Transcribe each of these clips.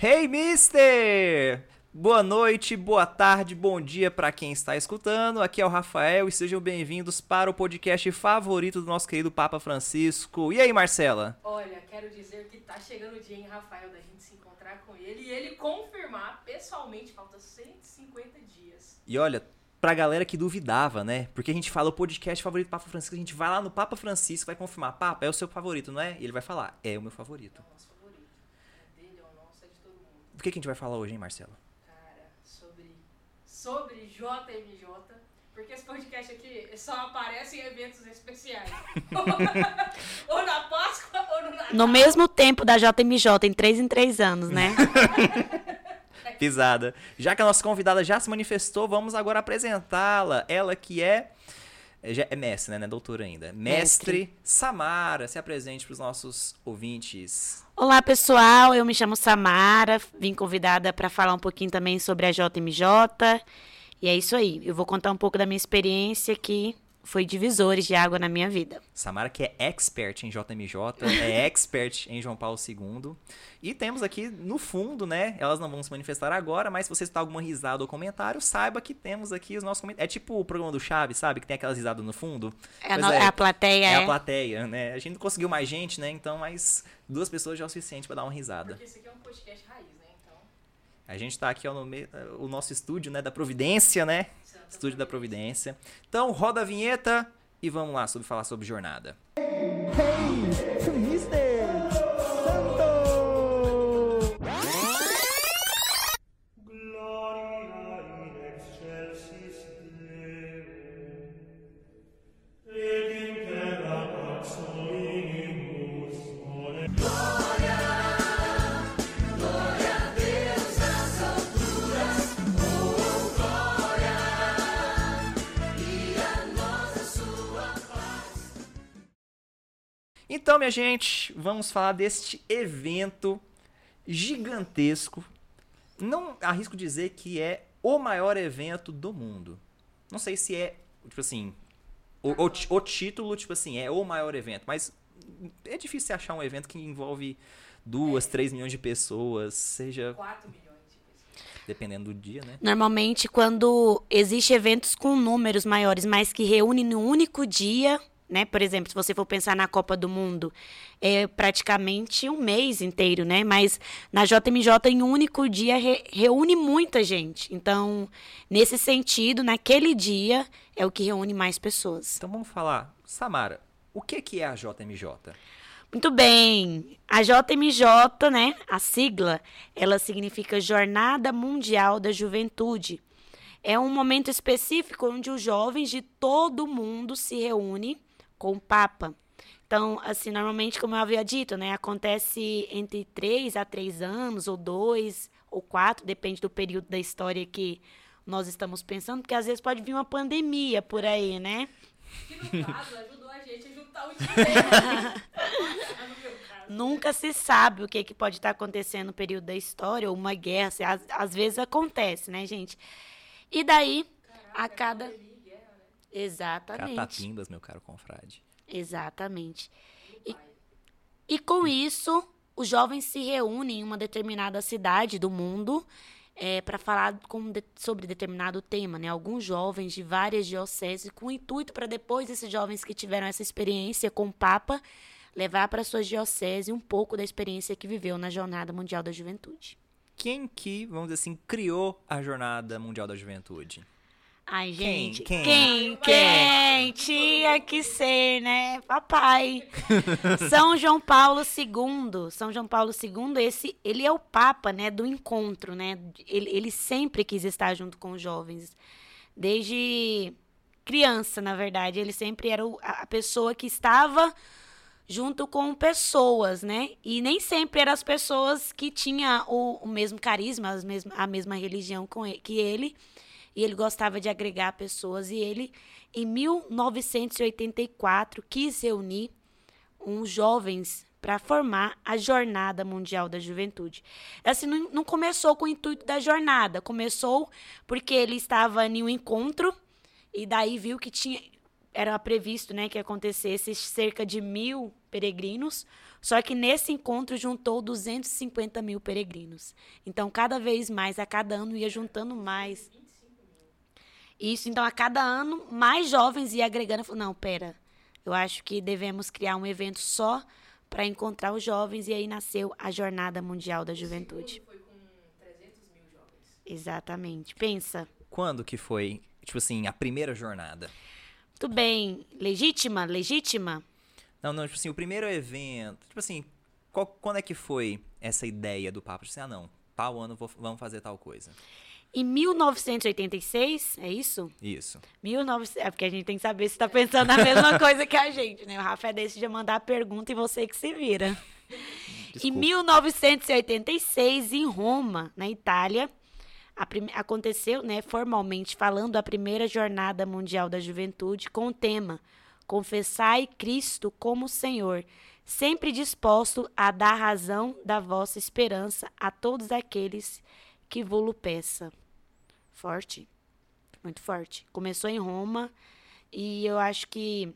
Hey, mister! Boa noite, boa tarde, bom dia para quem está escutando. Aqui é o Rafael e sejam bem-vindos para o podcast favorito do nosso querido Papa Francisco. E aí, Marcela? Olha, quero dizer que tá chegando o dia, hein, Rafael, da gente se encontrar com ele e ele confirmar pessoalmente, falta 150 dias. E olha, pra galera que duvidava, né? Porque a gente fala o podcast favorito do Papa Francisco, a gente vai lá no Papa Francisco, vai confirmar, Papa, é o seu favorito, não é? E ele vai falar, é o meu favorito. É o nosso favorito. É dele, é o nosso, é de todo mundo. Do que, que a gente vai falar hoje, hein, Marcela? Cara, sobre, sobre JMJ, porque esse podcast aqui só aparece em eventos especiais. ou na Páscoa ou no Natal. No mesmo tempo da JMJ, em três em três anos, né? Pisada. Já que a nossa convidada já se manifestou, vamos agora apresentá-la. Ela que é. É é mestre, né? Não é doutora ainda. Mestre, Mestre. Samara. Se apresente para os nossos ouvintes. Olá, pessoal. Eu me chamo Samara. Vim convidada para falar um pouquinho também sobre a JMJ. E é isso aí. Eu vou contar um pouco da minha experiência que foi divisores de água na minha vida. Samara, que é expert em JMJ, é expert em João Paulo II. E temos aqui no fundo, né? Elas não vão se manifestar agora, mas se você está alguma risada ou comentário, saiba que temos aqui os nossos comentários. É tipo o programa do Chaves, sabe? Que tem aquelas risadas no fundo. É a, no- é a plateia, É é? a plateia, né? A gente não conseguiu mais gente, né? Então, mas duas pessoas já é o suficiente para dar uma risada. Porque esse aqui é um podcast raiz, né? Então, A gente tá aqui ó, no meio, o nosso estúdio, né, da Providência, né? Estúdio da Providência. Então, roda a vinheta e vamos lá sobre falar sobre jornada. Mister Então, minha gente, vamos falar deste evento gigantesco. Não arrisco dizer que é o maior evento do mundo. Não sei se é, tipo assim, o, o o título, tipo assim, é o maior evento, mas é difícil achar um evento que envolve duas, três milhões de pessoas, seja 4 milhões de pessoas. dependendo do dia, né? Normalmente, quando existe eventos com números maiores, mas que reúnem num único dia, né? Por exemplo, se você for pensar na Copa do Mundo, é praticamente um mês inteiro, né? Mas na JMJ, em um único dia, re- reúne muita gente. Então, nesse sentido, naquele dia, é o que reúne mais pessoas. Então vamos falar, Samara, o que que é a JMJ? Muito bem. A JMJ, né, a sigla, ela significa Jornada Mundial da Juventude. É um momento específico onde os jovens de todo o mundo se reúnem com o Papa. Então, assim, normalmente, como eu havia dito, né, acontece entre três a três anos, ou dois, ou quatro, depende do período da história que nós estamos pensando, porque às vezes pode vir uma pandemia por aí, né? Que no caso ajudou a gente a juntar o dinheiro. Nunca se sabe o que, que pode estar acontecendo no período da história, ou uma guerra. se- Às, às vezes acontece, né, gente? E daí, a cada. Pandemia e guerra, né? Exatamente. Catatimbas, meu caro confrade. Exatamente. E, e com isso, os jovens se reúnem em uma determinada cidade do mundo para falar com de- sobre determinado tema, né? Alguns jovens de várias dioceses, com o intuito para depois esses jovens que tiveram essa experiência com o Papa levar para suas dioceses um pouco da experiência que viveu na Jornada Mundial da Juventude. Quem que, vamos dizer assim, criou a Jornada Mundial da Juventude? Ai, Quem? gente. Quem? Quem? Quem? Tinha que ser, né? Papai. São João Paulo II. São João Paulo II, esse, ele é o papa, né, do encontro, né? Ele, ele sempre quis estar junto com os jovens. Desde criança, na verdade, ele sempre era o- a pessoa que estava junto com pessoas, né? E nem sempre eram as pessoas que tinham o, o mesmo carisma, as mesma, a mesma religião com ele, que ele. E ele gostava de agregar pessoas. E ele, em 1984, quis reunir uns jovens para formar a Jornada Mundial da Juventude. Assim, não, não começou com o intuito da jornada, começou porque ele estava em um encontro e daí viu que tinha era previsto, né, que acontecesse cerca de mil peregrinos, só que nesse encontro juntou 250 mil peregrinos. Então, cada vez mais, a cada ano ia juntando mais. Isso, então, a cada ano, mais jovens ia agregando. Falou, não, pera, eu acho que devemos criar um evento só para encontrar os jovens, e aí nasceu a Jornada Mundial da Juventude. Foi com 300 mil jovens. Exatamente. Pensa. Quando que foi, tipo assim, a primeira jornada? Tudo bem. Legítima? Legítima? Não, não, tipo assim, o primeiro evento. Tipo assim, qual- quando é que foi essa ideia do Papa? Tipo assim, ah, não, tal ano vou- vamos fazer tal coisa. Em 1986, é isso? Isso. 1900, é porque a gente tem que saber se tá pensando a mesma coisa que a gente, né? O Rafa é desse de mandar a pergunta e você que se vira. Em Desculpa. 1986, em Roma, na Itália, prime- aconteceu, né, formalmente falando, a primeira Jornada Mundial da Juventude com o tema Confessai Cristo como Senhor, sempre disposto a dar razão da vossa esperança a todos aqueles que vô-lo peça. Forte. Muito forte. Começou em Roma e eu acho que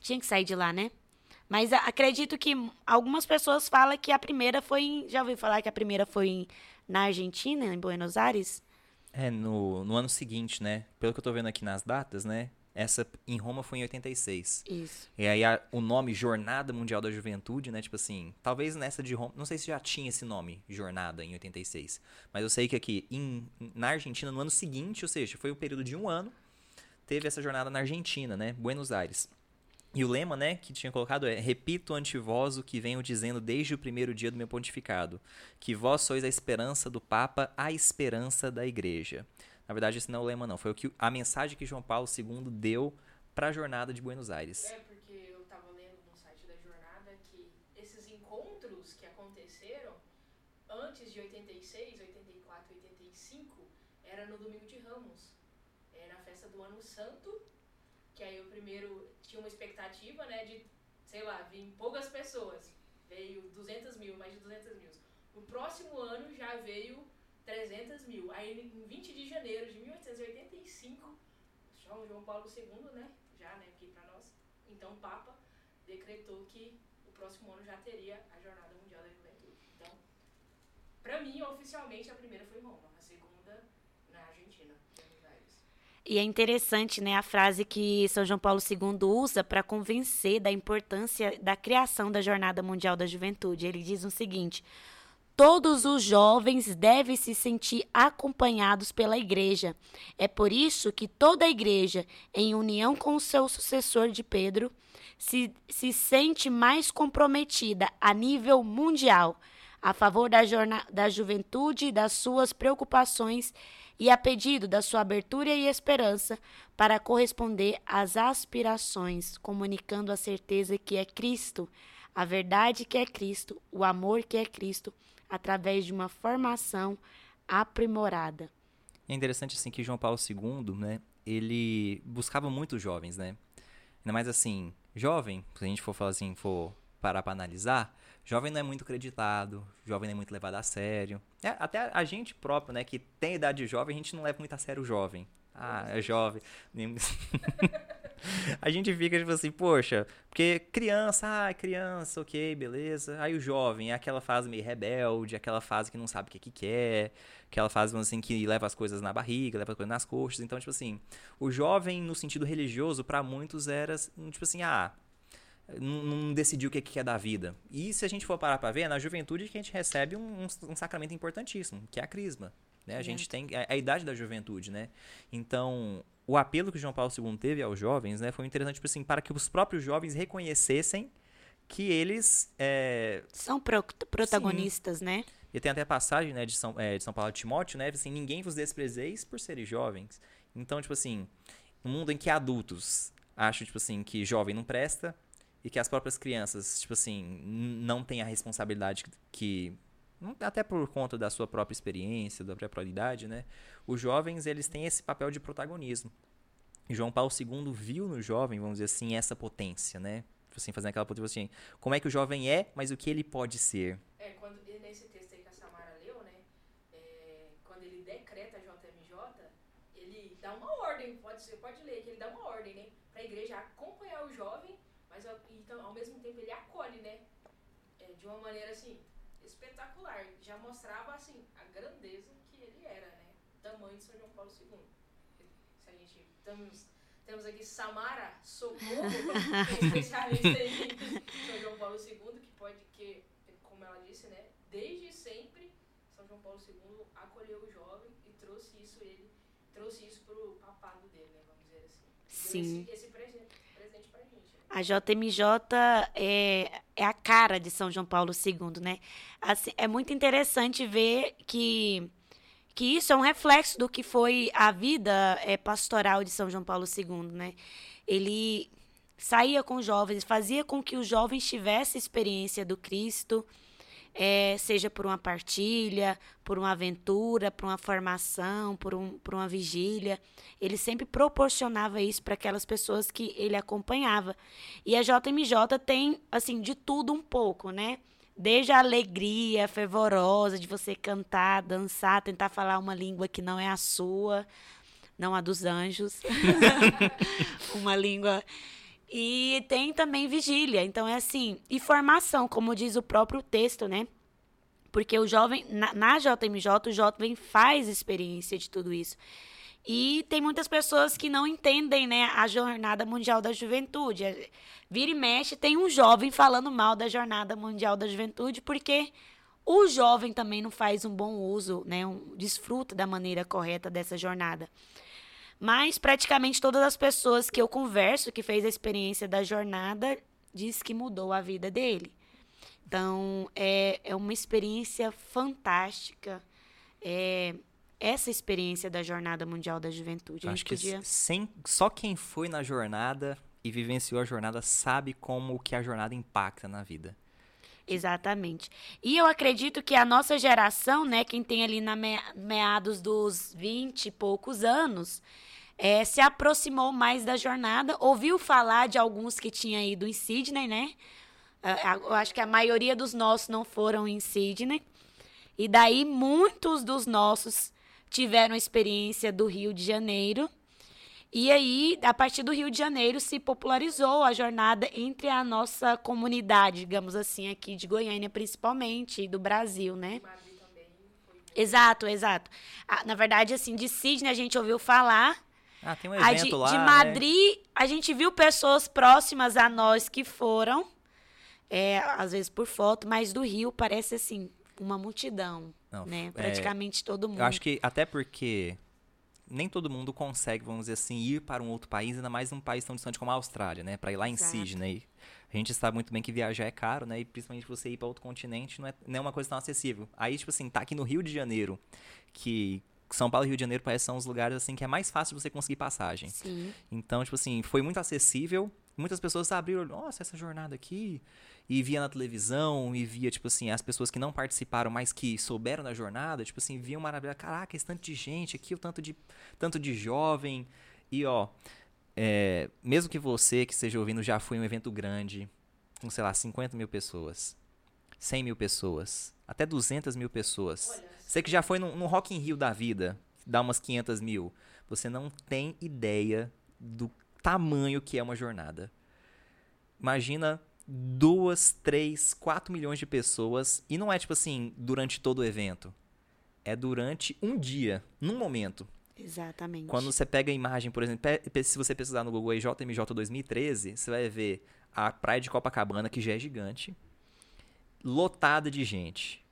tinha que sair de lá, né? Mas acredito que algumas pessoas falam que a primeira foi em, já ouviu falar que a primeira foi em- na Argentina, em Buenos Aires? É, no, no ano seguinte, né? Pelo que eu tô vendo aqui nas datas, né? Essa em Roma foi em 86. Isso. E aí a- o nome Jornada Mundial da Juventude, né? Tipo assim, talvez nessa de Roma. Não sei se já tinha esse nome, Jornada, em 86. Mas eu sei que aqui em, na Argentina, no ano seguinte, ou seja, foi o período de um ano, teve essa jornada na Argentina, né? Buenos Aires. E o lema, né, que tinha colocado é: Repito ante vós o que venho dizendo desde o primeiro dia do meu pontificado, que vós sois a esperança do Papa, a esperança da Igreja. Na verdade, esse não é o lema, não. Foi o que, a mensagem que João Paulo II deu para a jornada de Buenos Aires. É, porque eu tava lendo no site da jornada que esses encontros que aconteceram antes de 86, 84, 85, era no domingo de Ramos. É, na festa do Ano Santo, que aí o primeiro tinha uma expectativa, né, de, sei lá, vir poucas pessoas. Veio 200 mil, mais de 200 mil. No próximo ano já veio 300 mil. Aí em 20 de janeiro de 1885, São João Paulo II, né, já, né, aqui pra nós, então o Papa decretou que o próximo ano já teria a Jornada Mundial da Juventude. Então, pra mim, oficialmente, a primeira foi Roma, a segunda na Argentina. E é interessante, né, a frase que São João Paulo II usa para convencer da importância da criação da Jornada Mundial da Juventude. Ele diz o seguinte: Todos os jovens devem se sentir acompanhados pela igreja. É por isso que toda a igreja, em união com o seu sucessor de Pedro, se, se sente mais comprometida a nível mundial a favor da, da juventude e das suas preocupações e a pedido da sua abertura e esperança para corresponder às aspirações, comunicando a certeza que é Cristo, a verdade que é Cristo, o amor que é Cristo, através de uma formação aprimorada. É interessante assim que João Paulo II, né, ele buscava muito jovens, né? Ainda mais assim, jovem, se a gente for falar assim, for parar para analisar, jovem não é muito acreditado, jovem não é muito levado a sério. É, até a gente próprio, né, que tem idade de jovem, a gente não leva muito a sério o jovem. Ah, é jovem. A gente fica tipo assim, poxa, porque criança, ah, criança, ok, beleza. Aí o jovem é aquela fase meio rebelde, aquela fase que não sabe o que, que quer, aquela fase assim que leva as coisas na barriga, leva as coisas nas coxas. Então, tipo assim, o jovem no sentido religioso para muitos era tipo assim, ah, não, não decidiu o que, que é da vida. E se a gente for parar pra ver, é na juventude que a gente recebe um, um- sacramento importantíssimo, que é a crisma. Né? A gente tem é a idade da juventude, né? Então, o apelo que João Paulo II teve aos jovens, né, foi interessante, tipo assim, para que os próprios jovens reconhecessem que eles é, São pro- protagonistas, né? e tem até a passagem, né, de São, é, de São Paulo de Timóteo, né, assim, ninguém vos desprezeis por serem jovens. Então, tipo assim, um mundo em que adultos acham, tipo assim, que jovem não presta e que as próprias crianças, tipo assim, não têm a responsabilidade que até por conta da sua própria experiência, da própria idade, né? Os jovens, eles têm esse papel de protagonismo. João Paulo II viu no jovem, vamos dizer assim, essa potência, né? Assim, fazendo aquela potência assim, como é que o jovem é, mas o que ele pode ser. É, quando, nesse texto aí que a Samara leu, né, é, quando ele decreta a JMJ, ele dá uma ordem, pode ser, pode ler, que ele dá uma ordem, né? Pra igreja acompanhar o jovem, mas ao, então, ao mesmo tempo ele acolhe, né? É, de uma maneira assim, espetacular. Já mostrava assim, a grandeza que ele era, né? Tamanho de São João Paulo II. Se a gente. Temos, temos aqui Samara Socorro, que é especialista em São João Paulo II, que pode, que, como ela disse, né? Desde sempre, São João Paulo II acolheu o jovem e trouxe isso ele, trouxe isso pro papado dele, né? Vamos dizer assim. Sim. Esse, esse presente, presente pra gente. né? A JMJ é, é a cara de São João Paulo II, né? Assim, é muito interessante ver que, que isso é um reflexo do que foi a vida é, pastoral de São João Paulo II, né? Ele saía com jovens, fazia com que os jovens tivessem experiência do Cristo, é, seja por uma partilha, por uma aventura, por uma formação, por, um, por uma vigília. Ele sempre proporcionava isso para aquelas pessoas que ele acompanhava. E a JMJ tem, assim, de tudo um pouco, né? Desde a alegria fervorosa de você cantar, dançar, tentar falar uma língua que não é a sua, não a dos anjos. uma língua. E tem também vigília. Então é assim, e formação, como diz o próprio texto, né? Porque o jovem, na, na JMJ, o jovem faz experiência de tudo isso. E tem muitas pessoas que não entendem, né, a Jornada Mundial da Juventude. É, Vira e mexe, tem um jovem falando mal da Jornada Mundial da Juventude, porque o jovem também não faz um bom uso, né, um, desfruta da maneira correta dessa jornada. Mas praticamente todas as pessoas que eu converso, que fez a experiência da jornada, diz que mudou a vida dele. Então, é, é uma experiência fantástica. É, essa experiência da Jornada Mundial da Juventude. Acho que podia... sem, só quem foi na jornada e vivenciou a jornada sabe como que a jornada impacta na vida. Exatamente. E eu acredito que a nossa geração, né, quem tem ali na me- meados dos 20 e poucos anos, eh, se aproximou mais da jornada, ouviu falar de alguns que tinham ido em Sydney, né? Ah, Eu acho que a maioria dos nossos não foram em Sydney. E daí muitos dos nossos tiveram experiência do Rio de Janeiro. E aí, a partir do Rio de Janeiro, se popularizou a jornada entre a nossa comunidade, digamos assim, aqui de Goiânia principalmente, e do Brasil, né? Exato, exato. Na verdade, assim, de Sydney a gente ouviu falar. Ah, tem um evento de, lá, de né? Madrid, a gente viu pessoas próximas a nós que foram, é, às vezes por foto, mas do Rio parece, assim, uma multidão, Não, né? é, Praticamente todo mundo. Eu acho que até porque nem todo mundo consegue, vamos dizer assim, ir para um outro país, ainda mais um país tão distante como a Austrália, né? Para ir lá em Exato. Sydney. A gente sabe muito bem que viajar é caro, né? E principalmente você ir para outro continente não é, não é uma coisa tão acessível. Aí, tipo assim, tá aqui no Rio de Janeiro, que São Paulo e Rio de Janeiro parece que são os lugares assim que é mais fácil você conseguir passagem. Sim. Então, tipo assim, foi muito acessível. Muitas pessoas abriram, nossa, essa jornada aqui. E via na televisão, e via, tipo assim, as pessoas que não participaram, mas que souberam da jornada, tipo assim, viam maravilha. Caraca, esse tanto de gente aqui, o tanto de, tanto de jovem. E, ó, é, mesmo que você que esteja ouvindo já foi um evento grande, com, sei lá, 50 mil pessoas, 100 mil pessoas, até 200 mil pessoas. Olha, Você que já foi no, no Rock in Rio da vida, dá umas 500 mil, você não tem ideia do tamanho que é uma jornada. Imagina duas, três, quatro milhões de pessoas e não é tipo assim durante todo o evento. É durante um dia, num momento. Exatamente. Quando você pega a imagem, por exemplo, se você pesquisar no Google aí JMJ 2013, você vai ver a praia de Copacabana, que já é gigante, lotada de gente,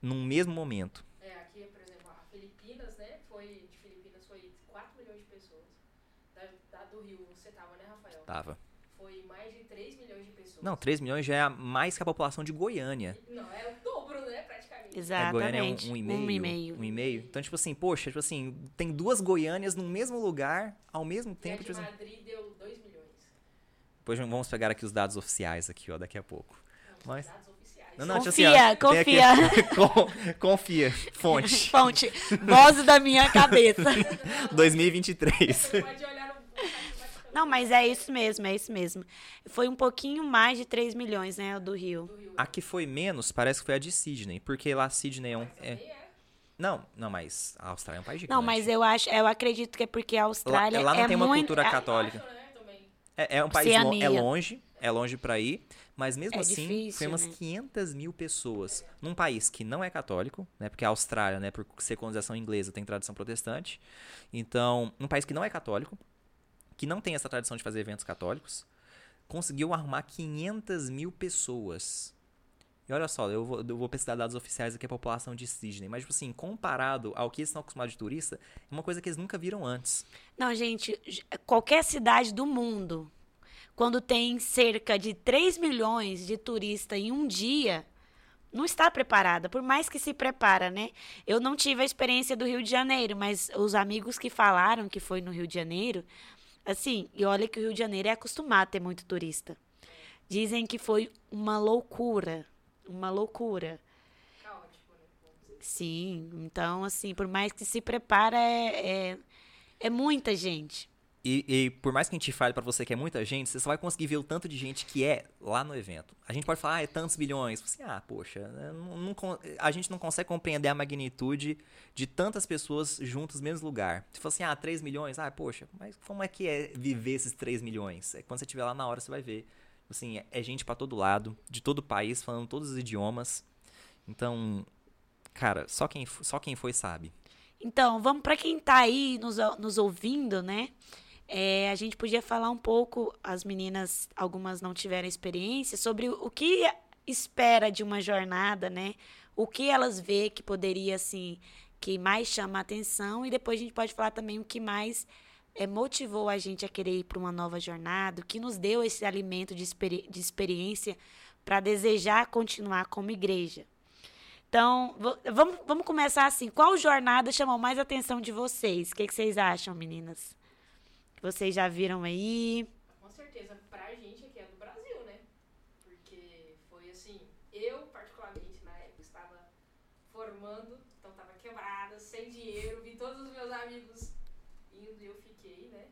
num mesmo momento. É, aqui, por exemplo, a Filipinas, né? Foi, de Filipinas foi 4 milhões de pessoas. Da, da do Rio, você tava, né, Rafael? Tava. Foi mais de 3 milhões de pessoas. Não, 3 milhões já é a- mais que a população de Goiânia. Não, é o dobro, né, praticamente. A Goiânia é um, Exatamente. um e meio. Um e meio. Um e meio. Então, tipo assim, poxa, tipo assim, tem duas Goiânias no mesmo lugar, ao mesmo E a tempo. de Tipo assim, Madrid deu 2 milhões. depois vamos pegar aqui os dados oficiais aqui, ó, daqui a pouco. Não, Mas- dados oficiais. Não, não, tipo Confia, assim, ó, tem aqui- confia. Con- confia. Fonte. Fonte, voz da minha cabeça. 2023. Você pode olhar no no site do Vaticano. Não, mas é isso mesmo, é isso mesmo. Foi um pouquinho mais de 3 milhões, né, do Rio. A que foi menos, parece que foi a de Sydney, porque lá Sydney é um. É- é. Não, não, mas a Austrália é um país gigante. Não, mas eu acho, eu acredito que é porque a Austrália lá não é tem uma muito cultura a- católica. Né. É, é um país lo- é longe, é longe pra ir, mas mesmo É assim, difícil, foi umas né? 500 mil pessoas num país que não é católico, né? Porque a Austrália, né, por ser colonização inglesa, tem tradição protestante. Então, num país que não é católico, que não tem essa tradição de fazer eventos católicos, conseguiu arrumar 500 mil pessoas. E olha só, eu vou, eu vou pesquisar dados oficiais aqui, a população de Sydney. Mas, tipo assim, comparado ao que eles estão acostumados de turista, é uma coisa que eles nunca viram antes. Não, gente, qualquer cidade do mundo, quando tem cerca de 3 milhões de turistas em um dia, não está preparada, por mais que se prepara, né? Eu não tive a experiência do Rio de Janeiro, mas os amigos que falaram que foi no Rio de Janeiro, assim, e olha que o Rio de Janeiro é acostumado a ter muito turista. Dizem que foi uma loucura, uma loucura. Caótico, né? Sim, então, assim, por mais que se prepara, é, é, é muita gente. E, e por mais que a gente fale pra você que é muita gente, você só vai conseguir ver o tanto de gente que é lá no evento. A gente pode falar, ah, é tantos bilhões. Você, ah, poxa, né, não- não a gente não consegue compreender a magnitude de tantas pessoas juntas no mesmo lugar. Se fosse assim, ah, 3 milhões, ah, poxa, mas como é que é viver esses 3 milhões? É, quando você estiver lá na hora, você vai ver. Assim, é, é gente pra todo lado, de todo o país, falando todos os idiomas. Então, cara, só quem, só quem foi sabe. Então, vamos para quem tá aí nos, nos ouvindo, né? É, a gente podia falar um pouco, as meninas, algumas não tiveram experiência, sobre o que espera de uma jornada, né? O que elas vê que poderia, assim, que mais chama a atenção, e depois a gente pode falar também o que mais é, motivou a gente a querer ir para uma nova jornada, o que nos deu esse alimento de, experi de experiência para desejar continuar como igreja. Então, vamos, vamos começar assim. Qual jornada chamou mais a atenção de vocês? O que, que vocês acham, meninas? Vocês já viram aí? Com certeza, pra gente aqui é do Brasil, né? Porque foi assim, eu particularmente na época estava formando, então tava quebrada, sem dinheiro, vi todos os meus amigos indo e eu fiquei, né?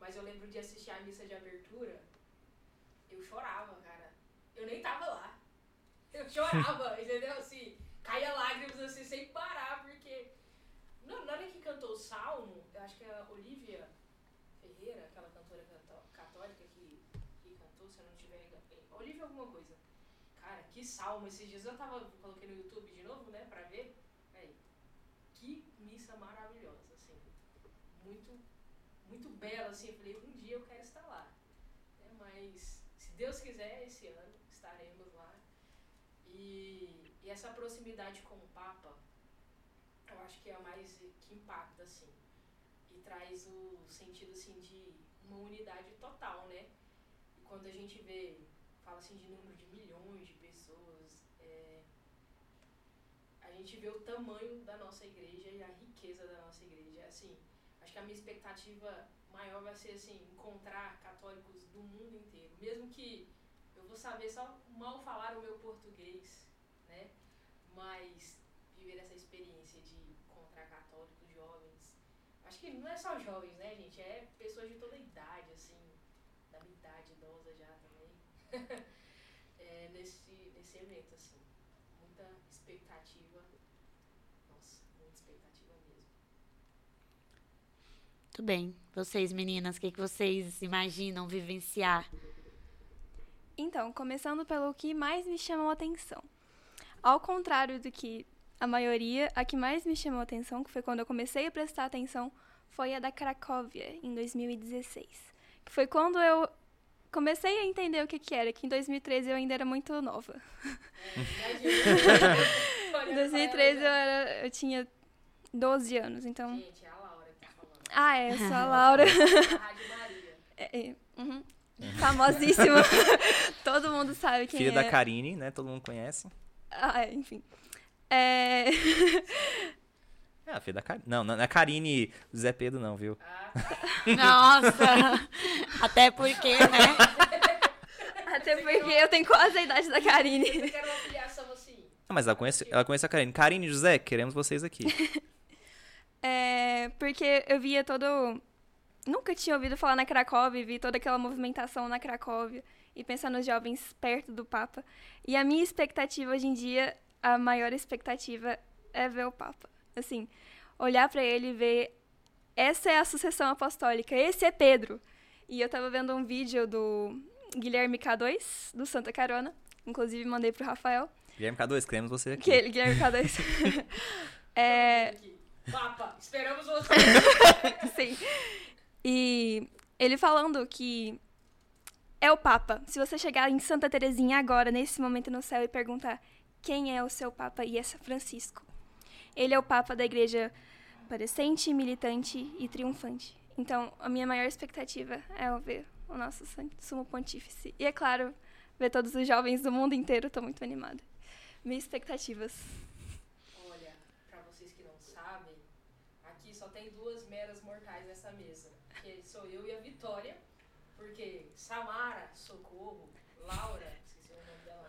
Mas eu lembro de assistir a missa de abertura, eu chorava, cara. Eu nem tava lá. Eu chorava, entendeu? Assim, caía lágrimas assim sem parar, porque na hora que cantou o salmo, eu acho que a Olivia Ferreira, aquela cantora cató- católica que, que cantou, se eu não tiver engano. Alguma coisa. Cara, que salmo. Esses dias eu tava, coloquei no YouTube de novo, né, pra ver. Aí, que missa maravilhosa, assim. Muito, muito bela, assim. Eu falei, um dia eu quero estar lá. né, mas, se Deus quiser, esse ano estaremos lá. E, e essa proximidade com o Papa, eu acho que é a mais que impacta, assim e traz o sentido assim de uma unidade total, né? E quando a gente vê, fala assim de número de milhões de pessoas, é, a gente vê o tamanho da nossa igreja e a riqueza da nossa igreja. Assim, acho que a minha expectativa maior vai ser assim encontrar católicos do mundo inteiro, mesmo que eu vou saber só mal falar o meu português, né? Mas viver essa experiência de encontrar católicos jovens Acho que não é só jovens, né, gente? É pessoas de toda idade, assim, da minha idade. é, nesse, nesse evento, assim. Muita expectativa. Nossa, muita expectativa mesmo. Muito bem. Vocês, meninas, o que, que vocês imaginam vivenciar? Então, começando pelo que mais me chamou a atenção. Ao contrário do que a maioria, a que mais me chamou a atenção, que foi quando eu comecei a prestar atenção, foi a da Cracóvia, em 2016. Que foi quando eu comecei a entender o que, que era, que em 2013 eu ainda era muito nova. Em 2013 eu, era, eu tinha 12 anos, então... Gente, é a Laura que tá falando. Ah, é, eu sou a Laura. A Rádio Maria. É, é, uhum. Famosíssima. Todo mundo sabe quem Filha é. da Karine, né? Todo mundo conhece. Ah, é, enfim. É... É, a filha da Karine. Não, não é a Karine Zé Pedro, não, viu? Nossa! Até porque, né? Até porque eu tenho quase a idade da Karine. Eu quero uma filiação assim. Ah, mas ela conhece, ela conhece a Karine. Karine e José, queremos vocês aqui. É, porque eu via todo. Nunca tinha ouvido falar na Cracóvia, vi toda aquela movimentação na Cracóvia e pensar nos jovens perto do Papa. E a minha expectativa hoje em dia, a maior expectativa é ver o Papa. Assim, olhar pra ele e ver essa é a sucessão apostólica, esse é Pedro. E eu tava vendo um vídeo do Guilherme K2, do Santa Carona, inclusive mandei pro Rafael, Guilherme K2, queremos você aqui. que ele, Guilherme K2. é. Papa, esperamos você. Sim. E ele falando que é o Papa. Se você chegar em Santa Terezinha agora, nesse momento no céu, e perguntar quem é o seu Papa, e é Francisco. Ele é o Papa da igreja parecente, militante e triunfante. Então, a minha maior expectativa é ver o nosso sumo pontífice. E, é claro, ver todos os jovens do mundo inteiro. Estou muito animada. Minhas expectativas. Olha, pra vocês que não sabem, aqui só tem duas meras mortais nessa mesa. Que sou eu e a Vitória. Porque Samara, Socorro, Laura, esqueci o nome dela.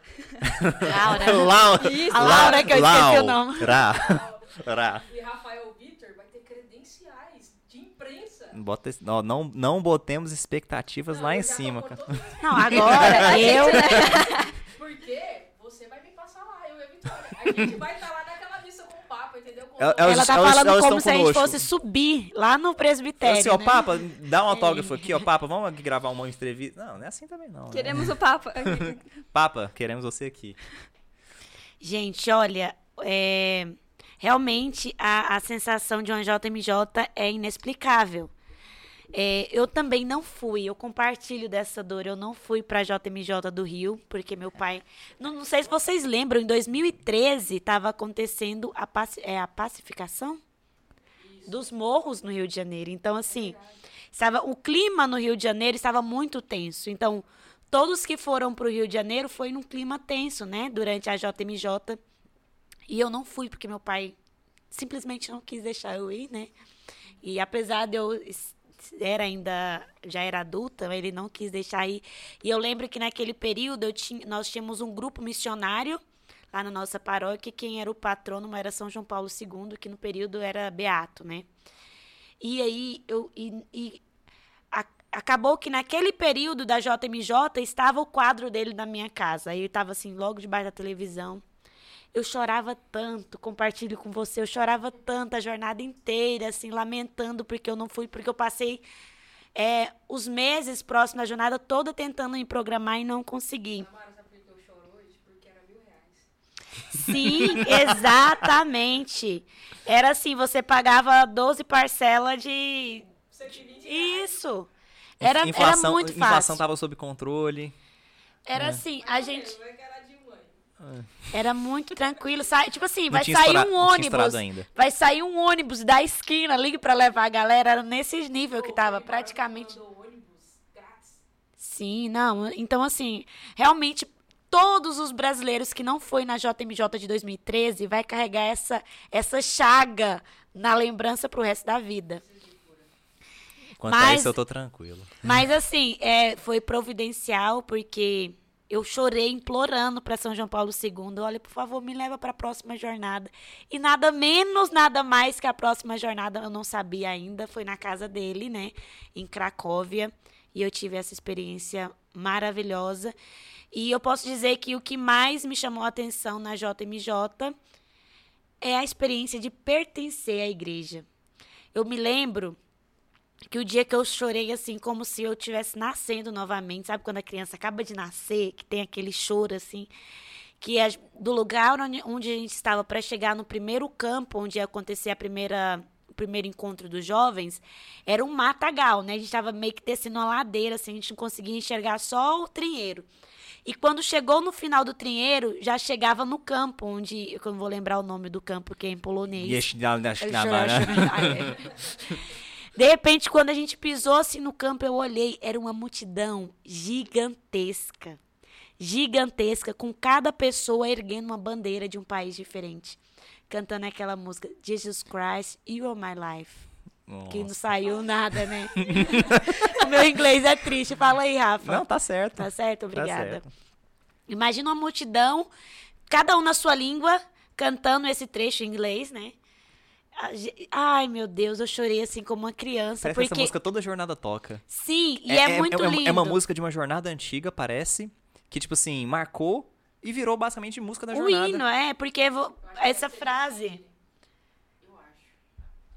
Laura. Laura. A Laura que eu esqueci o nome. Ra. Ra. E Rafael Vitor vai ter credenciais de imprensa. Bota não, não, não botemos expectativas Não, lá em cima, Não, agora eu. Porque você vai me passar lá, eu e a Vitória. A gente vai estar lá naquela missa com o Papa, entendeu? Com Ela- todo- Elas- Ela tá elas- falando elas como se a gente conosco. fosse subir lá no presbitério. Assim, ó, né? Papa, dá um autógrafo aqui, ó, Papa, vamos aqui gravar uma entrevista. Não, não é assim também não. né? Queremos o Papa. Papa, queremos você aqui. Gente, olha, é, realmente a, a sensação de uma JMJ é inexplicável. É, eu também não fui, eu compartilho dessa dor. Eu não fui pra JMJ do Rio, porque meu pai. Não, não sei se vocês lembram, em 2013 estava acontecendo a, paci- é, a pacificação dos morros no Rio de Janeiro. Então, assim, estava, o clima no Rio de Janeiro estava muito tenso. Então, todos que foram para o Rio de Janeiro foi num clima tenso, né? Durante a JMJ. E eu não fui, porque meu pai simplesmente não quis deixar eu ir, né? E apesar de eu era ainda já era adulta, ele não quis deixar ir. E eu lembro que naquele período eu tinha, nós tínhamos um grupo missionário lá na nossa paróquia, quem era o patrono era São João Paulo II, que no período era beato, né? E aí eu e, e a- acabou que naquele período da JMJ estava o quadro dele na minha casa. Aí eu estava assim logo debaixo da televisão. Eu chorava tanto, compartilho com você, eu chorava tanto a jornada inteira, assim, lamentando porque eu não fui, porque eu passei é, os meses próximos da jornada toda tentando me programar e não consegui. Samara, sabe por que eu choro hoje? Porque era mil reais. Sim, exatamente. Era assim, você pagava 12 parcelas de. 120 reais. Isso. Era, era inflação, muito inflação fácil. tava sob controle. Era assim, a gente. Que era muito tranquilo. Sai, tipo assim, Não vai sair um ônibus. Vai sair um ônibus da esquina ali pra levar a galera. Era nesse nível que tava praticamente. mandou ônibus grátis. Sim, não. Então, assim, realmente, todos os brasileiros que não foi na JMJ de 2013 vai carregar essa, essa chaga na lembrança pro resto da vida. Quanto a Mas- isso, eu tô tranquilo. Mas, assim, é, foi providencial, porque eu chorei implorando para São João Paulo II, olha, por favor, me leva para a próxima jornada. E nada menos, nada mais que a próxima jornada, eu não sabia ainda, foi na casa dele, né, em Cracóvia, e eu tive essa experiência maravilhosa. E eu posso dizer que o que mais me chamou a atenção na JMJ é a experiência de pertencer à igreja. Eu me lembro que o dia que eu chorei assim, como se eu estivesse nascendo novamente, sabe quando a criança acaba de nascer, que tem aquele choro assim, que é do lugar onde, a gente estava para chegar no primeiro campo, onde ia acontecer a primeira o primeiro encontro dos jovens, era um matagal, né? A gente estava meio que descendo uma ladeira, assim, a gente não conseguia enxergar só o trinheiro. E quando chegou no final do trinheiro, já chegava no campo, onde, eu não vou lembrar o nome do campo, que é em polonês. Yes, De repente, quando a gente pisou assim no campo, eu olhei, era uma multidão gigantesca. Gigantesca, com cada pessoa erguendo uma bandeira de um país diferente. Cantando aquela música, Jesus Christ, You Are My Life. Que não Nossa. saiu nada, né? o meu inglês é triste. Fala aí, Rafa. Não, tá certo. Tá certo? Tá Obrigada. certo. Imagina uma multidão, cada um na sua língua, cantando esse trecho em inglês, né? Ai, meu Deus, eu chorei assim como uma criança. Parece que essa porque música toda jornada toca. Sim, e é, muito é, lindo. É uma música de uma jornada antiga, parece. Que, tipo assim, marcou e virou basicamente música da o jornada. hino, é, porque vo- essa frase. Eu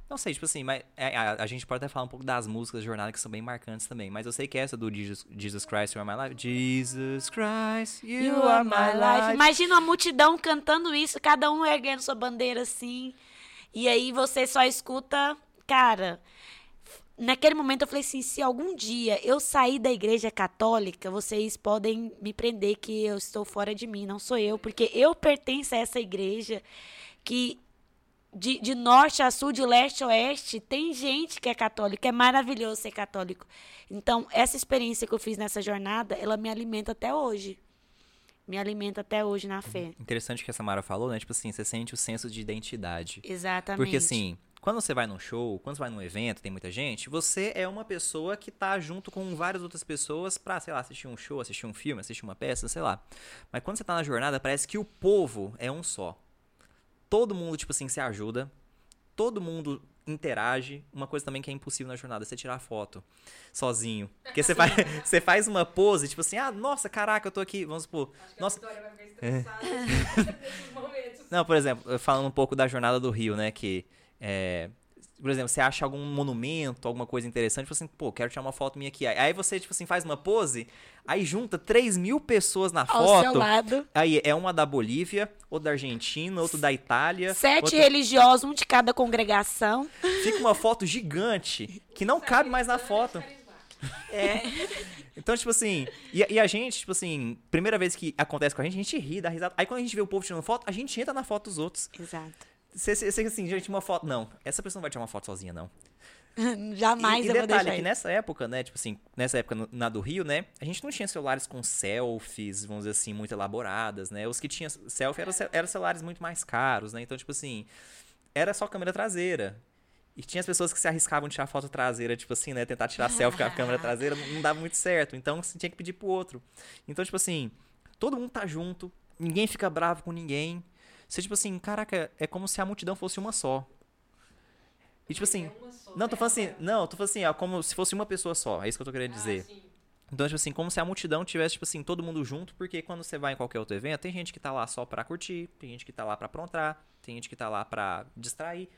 Não sei, tipo assim, mas é, a, a gente pode até falar um pouco das músicas da jornada que são bem marcantes também. Mas eu sei que essa do Jesus, Jesus Christ, You Are My Life. Jesus Christ, You, You Are My Life. Imagina uma multidão cantando isso, cada um erguendo sua bandeira assim. E aí você só escuta, cara. Naquele momento eu falei assim: se algum dia eu sair da igreja católica, vocês podem me prender que eu estou fora de mim, não sou eu, porque eu pertenço a essa igreja que de, de norte a sul, de leste a oeste, tem gente que é católica, é maravilhoso ser católico. Então, essa experiência que eu fiz nessa jornada, ela me alimenta até hoje. Me alimenta até hoje na fé. Interessante que a Samara falou, né? Tipo assim, você sente o senso de identidade. Exatamente. Porque assim, quando você vai num show, quando você vai num evento, tem muita gente, você é uma pessoa que tá junto com várias outras pessoas pra, sei lá, assistir um show, assistir um filme, assistir uma peça, sei lá. Mas quando você tá na jornada, parece que o povo é um só. Todo mundo, tipo assim, se ajuda. Todo mundo interage. Uma coisa também que é impossível na jornada é você tirar foto sozinho. Porque você faz, você faz uma pose, tipo assim, ah, nossa, caraca, eu tô aqui. Vamos supor. Acho que Nossa, a Vitória vai ficar estressada nesses momentos. Não, por exemplo, falando um pouco da jornada do Rio, né? Que, é, por exemplo, você acha algum monumento, alguma coisa interessante, tipo assim, pô, quero tirar uma foto minha aqui. Aí você, tipo assim, faz uma pose, aí junta 3 mil pessoas na Ao seu foto. lado, Aí é uma da Bolívia, outro da Argentina, outro da Itália. sete outra- religiosos, um de cada congregação. Fica uma foto gigante que não cabe mais na foto. É. Então, tipo assim, e, e a gente, tipo assim, primeira vez que acontece com a gente, a gente ri, dá risada. Aí quando a gente vê o povo tirando foto, a gente entra na foto dos outros. Exato. Você, você, assim, gente, uma foto. Não, essa pessoa não vai tirar uma foto sozinha, não. Jamais e, e eu vou detalhe, deixar que isso. nessa época, né, tipo assim, nessa época na do Rio, né, a gente não tinha celulares com selfies, vamos dizer assim, muito elaboradas, né, os que tinham selfie eram, eram celulares muito mais caros, né, então, tipo assim, era só câmera traseira. E tinha as pessoas que se arriscavam em tirar foto traseira, tipo assim, né, tentar tirar selfie com a câmera traseira, não não dava muito certo, então você tinha que pedir pro outro. Então, tipo assim, todo mundo tá junto, ninguém fica bravo com ninguém. Você, tipo assim, caraca, é como se a multidão fosse uma só. E, tipo assim, não, tô falando assim, não, tô falando assim, é como se fosse uma pessoa só, é isso que eu tô querendo dizer. Então, tipo assim, como se a multidão tivesse, tipo assim, todo mundo junto, porque quando você vai em qualquer outro evento, tem gente que tá lá só pra curtir, tem gente que tá lá pra aprontar, tem gente que tá lá pra distrair.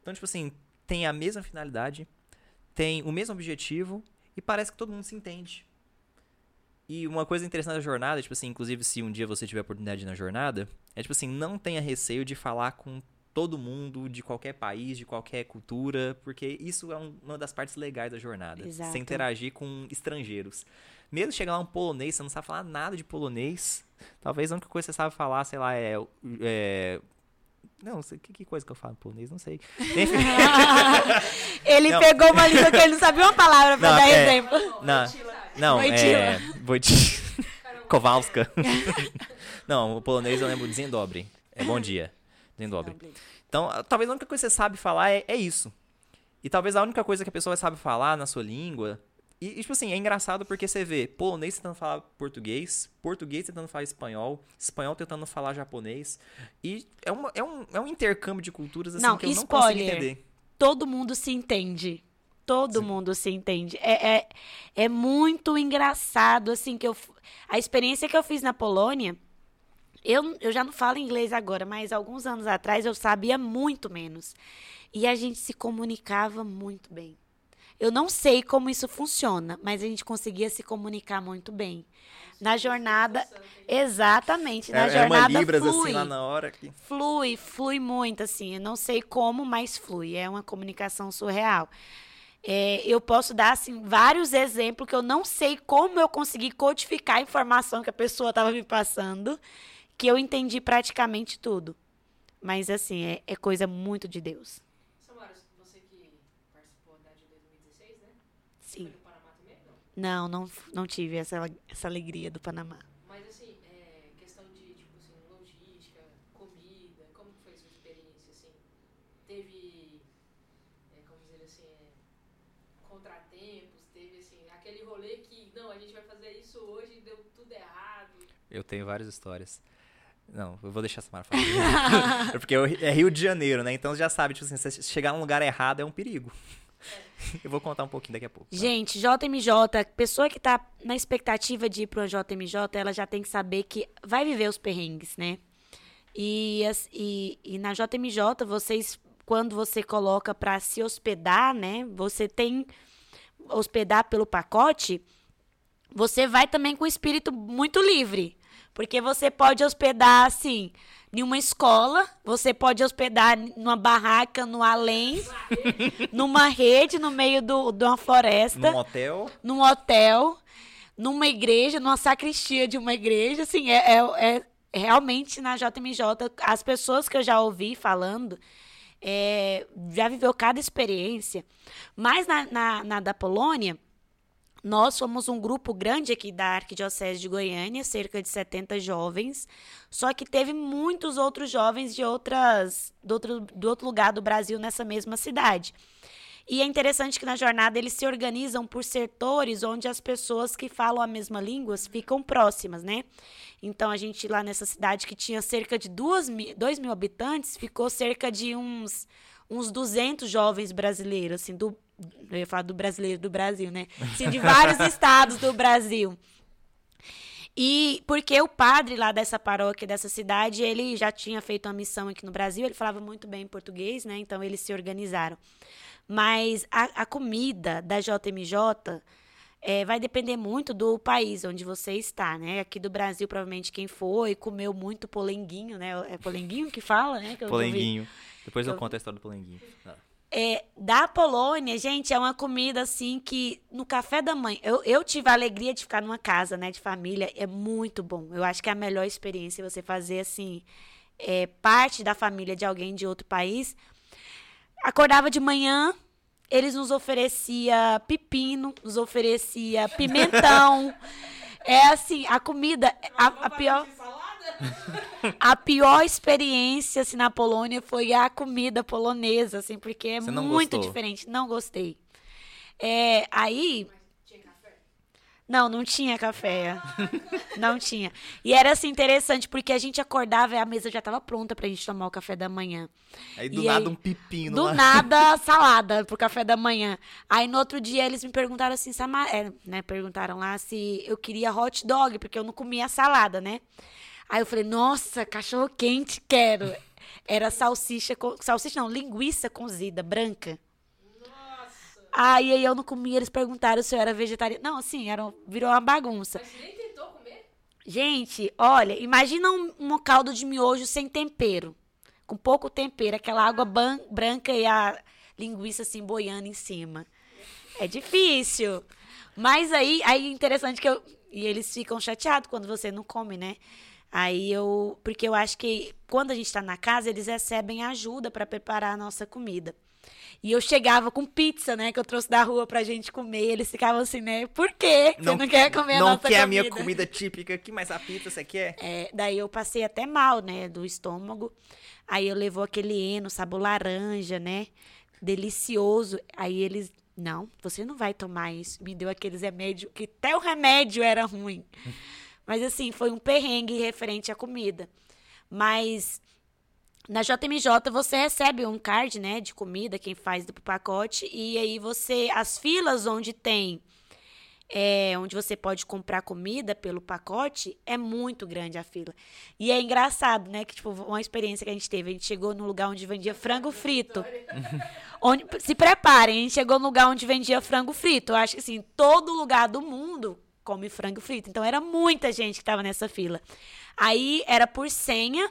Então, tipo assim, tem a mesma finalidade, tem o mesmo objetivo e parece que todo mundo se entende. E uma coisa interessante da jornada, tipo assim, inclusive se um dia você tiver a oportunidade na jornada, é tipo assim, não tenha receio de falar com todo mundo de qualquer país, de qualquer cultura, porque isso é um- uma das partes legais da jornada. Exato. Você interagir com estrangeiros. Mesmo chegar lá um polonês, você não sabe falar nada de polonês. Talvez a única coisa que você sabe falar, sei lá, é. é não, sei, que, que coisa que eu falo em polonês? Não sei. Enfim. Ele Não. pegou uma língua que ele não sabia uma palavra pra Não, dar é- exemplo. Não, não, é. Wojtyla. Kowalska. não, o polonês eu lembro de Dzień dobry. É bom dia. Dzień dobry. Então, talvez a única coisa que você sabe falar é, é isso. E talvez a única coisa que a pessoa sabe falar na sua língua. E, e, tipo assim, é engraçado porque você vê polonês tentando falar português, português tentando falar espanhol, espanhol tentando falar japonês. E é, uma, é, um, é um intercâmbio de culturas assim Não, que eu não consigo spoiler. entender. Todo mundo se entende. Todo mundo se entende. É, é, é muito engraçado, assim, que eu... A experiência que eu fiz na Polônia, eu, eu já não falo inglês agora, mas alguns anos atrás eu sabia muito menos. E a gente se comunicava muito bem. Eu não sei como isso funciona, mas a gente conseguia se comunicar muito bem. Na jornada, exatamente, na É, é jornada uma libras flui assim lá na hora. Que... flui, flui muito, assim. Eu não sei como, mas flui. É uma comunicação surreal. É, eu posso dar, assim, vários exemplos que eu não sei como eu consegui codificar a informação que a pessoa estava me passando, que eu entendi praticamente tudo. Mas, assim, é, é coisa muito de Deus. Samara, você que participou da de 2016, né? Foi Sim. no Panamá também? Não. Não, não, não tive essa, essa alegria do Panamá. Mas assim, é, questão de, tipo assim, logística, comida, como que foi a sua experiência, assim? Teve, é, como dizer assim, é, contratempos, teve, assim, aquele rolê que, não, a gente vai fazer isso hoje e deu tudo errado. Eu tenho várias histórias. Não, eu vou deixar a Samara falar. É Porque é Rio de Janeiro, né? Então já sabe, tipo assim, se chegar num lugar errado é um perigo. Eu vou contar um pouquinho daqui a pouco. tá? Gente, JMJ, pessoa que tá na expectativa de ir pro JMJ, ela já tem que saber que vai viver os perrengues, né? E, e, e na JMJ, vocês quando você coloca para se hospedar, né? Você tem hospedar pelo pacote, você vai também com o espírito muito livre. Porque você pode hospedar, assim, em uma escola, você pode hospedar numa barraca no além, numa rede no meio do, de uma floresta, Num hotel. num hotel, numa igreja, numa sacristia de uma igreja. Assim, é, é, é realmente na JMJ, as pessoas que eu já ouvi falando. é, já viveu cada experiência. Mas na, na, na da Polônia, nós fomos um grupo grande aqui da Arquidiocese de Goiânia, cerca de 70 jovens. Só que teve muitos outros jovens de outras do outro, do outro lugar do Brasil nessa mesma cidade. E é interessante que na jornada eles se organizam por setores onde as pessoas que falam a mesma língua ficam próximas, né? Então a gente lá nessa cidade que tinha cerca de 2 mil, mil habitantes, ficou cerca de uns, uns 200 jovens brasileiros, assim, do, eu ia falar do brasileiro do Brasil, né? Assim, de vários estados do Brasil. E porque o padre lá dessa paróquia, dessa cidade, ele já tinha feito uma missão aqui no Brasil, ele falava muito bem português, né? Então eles se organizaram. Mas a, a comida da JMJ é, vai depender muito do país onde você está, né? Aqui do Brasil, provavelmente quem foi, comeu muito polenguinho, né? É polenguinho que fala, né? Que. Polenguinho. Depois eu Eu- conto a história do polenguinho. Ah. É, da Polônia, gente, é uma comida assim que no café da manhã. Eu, eu tive a alegria de ficar numa casa, né, de família. É muito bom. Eu acho que é a melhor experiência você fazer assim, é, parte da família de alguém de outro país. Acordava de manhã, eles nos oferecia pepino, nos oferecia pimentão. É assim, a comida, a, a pior. A pior experiência assim, na Polônia foi a comida polonesa, assim, porque é muito gostou? diferente. Não gostei. É, aí. Tinha café? Não, não tinha café. Não tinha. E era assim interessante, porque a gente acordava e a mesa já estava pronta pra gente tomar o café da manhã. Aí do E nada aí, um pepino Do lá. nada, salada pro café da manhã. Aí no outro dia eles me perguntaram assim, é, né? Perguntaram lá se eu queria hot dog, porque eu não comia salada, né? Aí eu falei, nossa, cachorro quente, quero. Era salsicha, co- salsicha não, linguiça cozida, branca. Aí, aí eu não comia, eles perguntaram se eu era vegetariana. Não, assim, era, virou uma bagunça. Mas você nem tentou comer? Gente, olha, imagina um, um caldo de miojo sem tempero. Com pouco tempero, aquela água ban- branca e a linguiça assim boiando em cima. É difícil. Mas aí, aí é interessante que eu. E eles ficam chateados quando você não come, né? Aí eu. Porque eu acho que quando a gente tá na casa, eles recebem ajuda para preparar a nossa comida. E eu chegava com pizza, né? Que eu trouxe da rua pra gente comer. Eles ficavam assim, né? Por quê? Você não, quer comer a Não nossa quer a comida? minha comida típica aqui, mas a pizza você quer? É, daí eu passei até mal, né, do estômago. Aí eu levou aquele eno, sabor laranja, né? Delicioso. Aí eles, não, você não vai tomar isso. Me deu aqueles remédios, que até o remédio era ruim. Mas assim, foi um perrengue referente à comida. Mas na JMJ você recebe um card, né, de comida, quem faz do pacote, e aí você, as filas onde tem é, onde você pode comprar comida pelo pacote, é muito grande a fila. E é engraçado, né? Que, tipo, uma experiência que a gente teve. A gente chegou num lugar onde vendia frango frito. onde, se preparem, a gente chegou num lugar onde vendia frango frito. Eu acho que, assim, todo lugar do mundo come frango frito. Então, era muita gente que tava nessa fila. Aí, era por senha.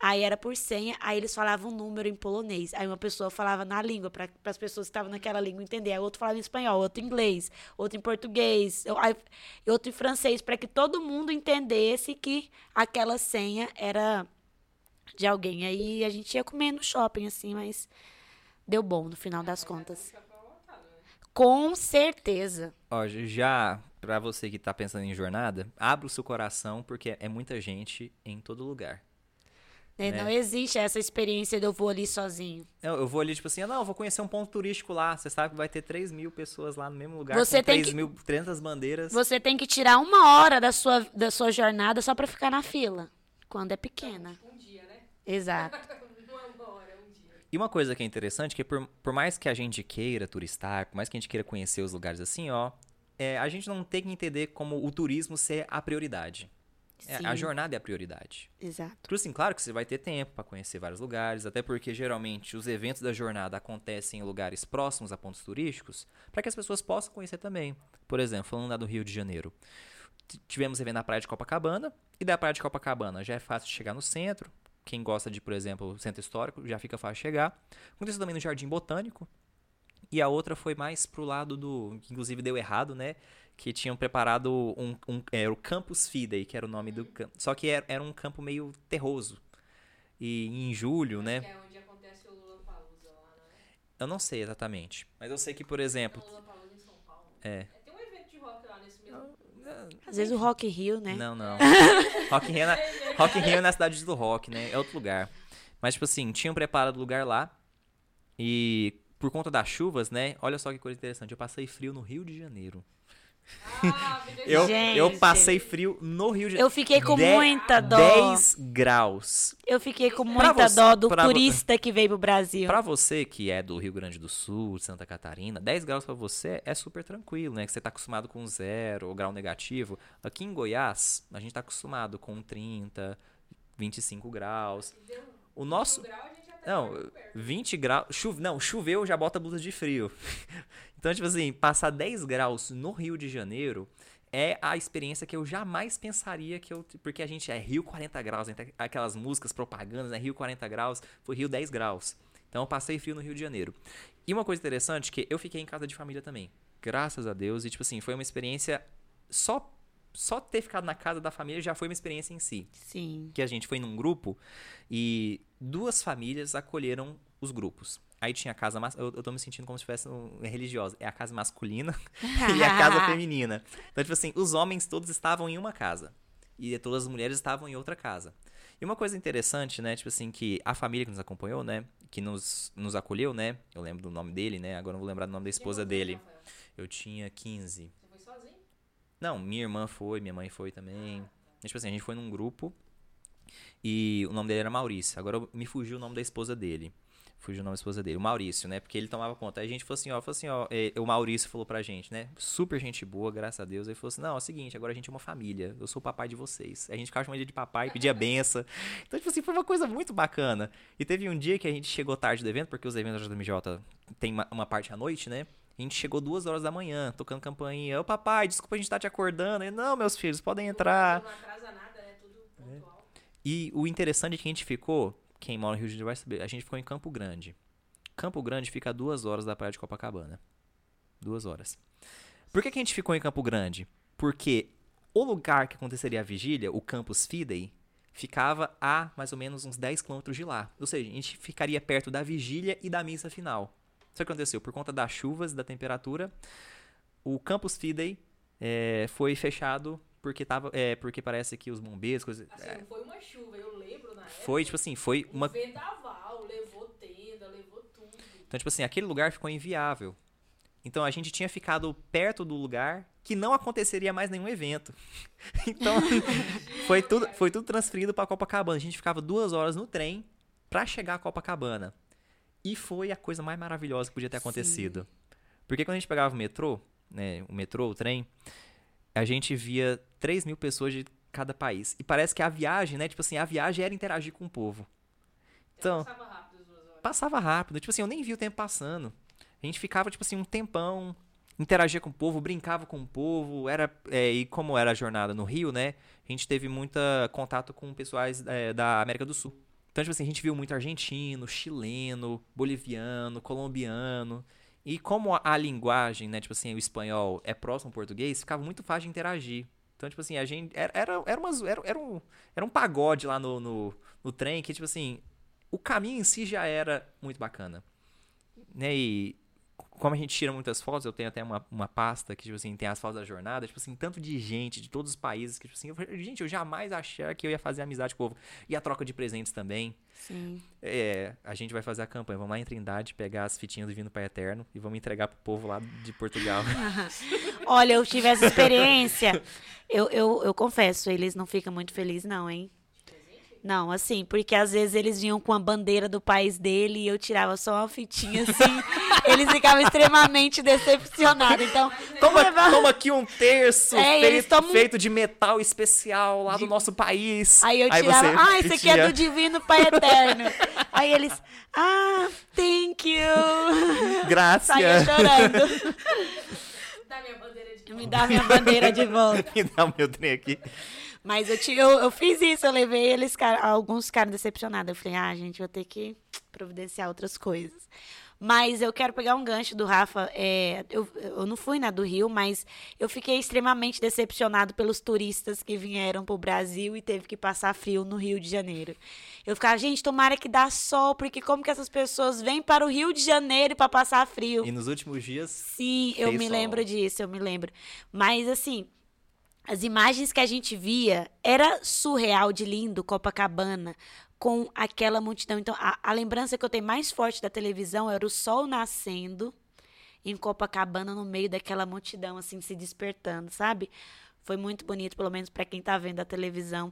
Aí era por senha, aí eles falavam um número em polonês. Aí uma pessoa falava na língua, para as pessoas que estavam naquela língua entender. Aí outro falava em espanhol, outro em inglês, outro em português, aí- outro em francês, para que todo mundo entendesse que aquela senha era de alguém. Aí a gente ia comer no shopping, assim, mas deu bom no final das contas. Com certeza. Ó, já pra você que tá pensando em jornada, abra o seu coração, porque é muita gente em todo lugar. né? Né? Não existe essa experiência de eu vou ali sozinho. Eu, eu vou ali, tipo assim, ah, não, eu vou conhecer um ponto turístico lá. Você sabe que vai ter 3 mil pessoas lá no mesmo lugar, Você com tem 3 que- mil, 300 bandeiras. Você tem que tirar uma hora da sua, da sua jornada só pra ficar na fila. Quando é pequena. Um dia, né? Exato. Não é uma hora, é um dia. E uma coisa que é interessante, que por, por mais que a gente queira turistar, por mais que a gente queira conhecer os lugares assim, ó, é, a gente não tem que entender como o turismo ser a prioridade. É, a jornada é a prioridade. Exato. Tudo assim, claro que você vai ter tempo para conhecer vários lugares, até porque geralmente os eventos da jornada acontecem em lugares próximos a pontos turísticos, para que as pessoas possam conhecer também. Por exemplo, falando lá do Rio de Janeiro, t- tivemos evento na praia de Copacabana, e da praia de Copacabana já é fácil de chegar no centro. Quem gosta de, por exemplo, o centro histórico, já fica fácil de chegar. Aconteceu também no Jardim Botânico. E a outra foi mais pro lado do. que inclusive deu errado, né? Que tinham preparado um. um era o Campus Fidei, que era o nome do campo. Só que era, era um campo meio terroso. E em julho, né? Que é onde acontece o Lula Palusa lá, não é? Eu não sei exatamente. Mas eu sei que, por exemplo. Lula Palusa em São Paulo. É. Tem um evento de rock lá nesse mesmo. Às vezes o Rock Rio, né? Não, não. Rock in Rio, é na, Rock Rio é na cidade do rock, né? É outro lugar. Mas, tipo assim, tinham preparado o lugar lá. E por conta das chuvas, né? Olha só que coisa interessante. Eu passei frio no Rio de Janeiro. Ah, Eu, Gente. eu passei frio no Rio de Janeiro. Eu fiquei com De- muita dó. 10 graus. Eu fiquei com muita você- dó do vo- turista que veio pro Brasil. Pra você que é do Rio Grande do Sul, de Santa Catarina, 10 graus pra você é super tranquilo, né? Que você tá acostumado com zero, ou grau negativo. Aqui em Goiás, a gente tá acostumado com 30, 25 graus. O nosso. Um grau, Não, muito perto. 20 graus. Chuve, não, choveu, já bota blusa de frio. então, tipo assim, passar 10 graus no Rio de Janeiro é a experiência que eu jamais pensaria que eu. Porque a gente é Rio 40 graus, né? Aquelas músicas, propagandas, né? Rio 40 graus, foi Rio 10 graus. Então eu passei frio no Rio de Janeiro. E uma coisa interessante que eu fiquei em casa de família também. Graças a Deus. E, tipo assim, foi uma experiência. Só, só ter ficado na casa da família já foi uma experiência em si Sim. que a gente foi num grupo e duas famílias acolheram os grupos. Aí tinha a casa mas eu, eu tô me sentindo como se fosse um, religiosa. É a casa masculina e a casa feminina. Então, tipo assim, os homens todos estavam em uma casa. E todas as mulheres estavam em outra casa. E uma coisa interessante, né? Tipo assim, que a família que nos acompanhou, né? Que nos, nos acolheu, né? Eu lembro do nome dele, né? Agora não vou lembrar do nome da esposa dele. Eu tinha 15. Não, minha irmã foi, minha mãe foi também. Tipo assim, a gente foi num grupo e o nome dele era Maurício. Agora me fugiu o nome da esposa dele. Fugiu o nome da esposa dele, o Maurício, né? Porque ele tomava conta. Aí a gente falou assim, ó, falou assim, ó, eh, o Maurício falou pra gente, né? Super gente boa, graças a Deus. Aí falou assim: não, é o seguinte, agora a gente é uma família. Eu sou o papai de vocês. Aí a gente ficava chamando de papai, pedia benção. Então, tipo assim, foi uma coisa muito bacana. E teve um dia que a gente chegou tarde do evento, porque os eventos da JMJ tem uma, uma parte à noite, né? A gente chegou duas horas da manhã, tocando campainha. Ô papai, desculpa a gente tá te acordando. Ele, não, meus filhos, podem entrar. Não atrasa nada, né? Tudo pontual. E o interessante é que a gente ficou, quem mora no Rio de Janeiro vai saber, a gente ficou em Campo Grande. Campo Grande fica a duas horas da praia de Copacabana. Duas horas. Por que, que a gente ficou em Campo Grande? Porque o lugar que aconteceria a vigília, o Campus Fidei, ficava a mais ou menos uns 10 quilômetros de lá. Ou seja, a gente ficaria perto da vigília e da missa final. Só que aconteceu, por conta das chuvas, da temperatura, o Campus Fidei eh, foi fechado porque, tava, é, porque parece que os bombeiros... Coisa, Assim, é, foi uma chuva, eu lembro na época. foi, tipo assim, foi um uma vendaval, levou tenda, levou tudo. Então, tipo assim, aquele lugar ficou inviável. Então a gente tinha ficado perto do lugar que não aconteceria mais nenhum evento. Então foi tudo, foi tudo transferido para Copacabana. A gente ficava duas horas no trem para chegar a Copacabana. E foi a coisa mais maravilhosa que podia ter acontecido. Porque quando a gente pegava o metrô, né, o metrô, o trem, a gente via 3 mil pessoas de cada país. E parece que a viagem, né, tipo assim, a viagem era interagir com o povo. Então, Passava rápido as duas horas. passava rápido. Tipo assim, eu nem vi o tempo passando. A gente ficava, tipo assim, um tempão, interagia com o povo, brincava com o povo. Era, é, e como era a jornada no Rio, né? A gente teve muito contato com pessoais é, da América do Sul. Então, tipo assim, a gente viu muito argentino, chileno, boliviano, colombiano. E como a, a linguagem, né, tipo assim, o espanhol é próximo ao português, ficava muito fácil de interagir. Então, tipo assim, a gente. Era, era, era, uma, zo- era, era, um, era um pagode lá no, no, no trem que, tipo assim, o caminho em si já era muito bacana. Né? E como a gente tira muitas fotos, eu tenho até uma, uma pasta que, tipo assim, tem as fotos da jornada, tipo assim, tanto de gente, de todos os países, que, tipo assim, eu, falei, gente, eu jamais achei que eu ia fazer amizade com o povo. E a troca de presentes também. Sim. É, a gente vai fazer a campanha. Vamos lá em Trindade pegar as fitinhas do Vinho Pai Eterno e vamos entregar pro povo lá de Portugal. Olha, eu tive essa experiência. Eu, eu, eu confesso, eles não ficam muito felizes, não, hein? Não, assim, porque às vezes eles vinham com a bandeira do país dele e eu tirava só uma fitinha assim. eles ficavam extremamente decepcionados. Então, Toma, levava- toma aqui um terço É, feito, tomam- feito de metal especial lá do nosso país. Aí eu tirava, você ah, esse aqui é do Divino Pai Eterno. Aí eles, ah, thank you. Graça. Saía chorando. Da minha bandeira de Me dá minha bandeira de volta. Me dá o meu trem aqui. Mas eu, ti- eu, eu fiz isso, eu levei eles, cara, alguns ficaram decepcionados. Eu falei, ah, gente, vou ter que providenciar outras coisas. Mas eu quero pegar um gancho do Rafa. é, eu, eu não fui na do Rio, mas eu fiquei extremamente decepcionado pelos turistas que vieram pro Brasil e teve que passar frio no Rio de Janeiro. Eu ficava, gente, tomara que dá sol, porque como que essas pessoas vêm para o Rio de Janeiro para passar frio? E nos últimos dias, Sim, eu me sol. lembro disso, eu me lembro. Mas assim, as imagens que a gente via era surreal de lindo Copacabana com aquela multidão. Então, a, a lembrança que eu tenho mais forte da televisão era o sol nascendo em Copacabana no meio daquela multidão assim se despertando, sabe? Foi muito bonito, pelo menos para quem tá vendo a televisão.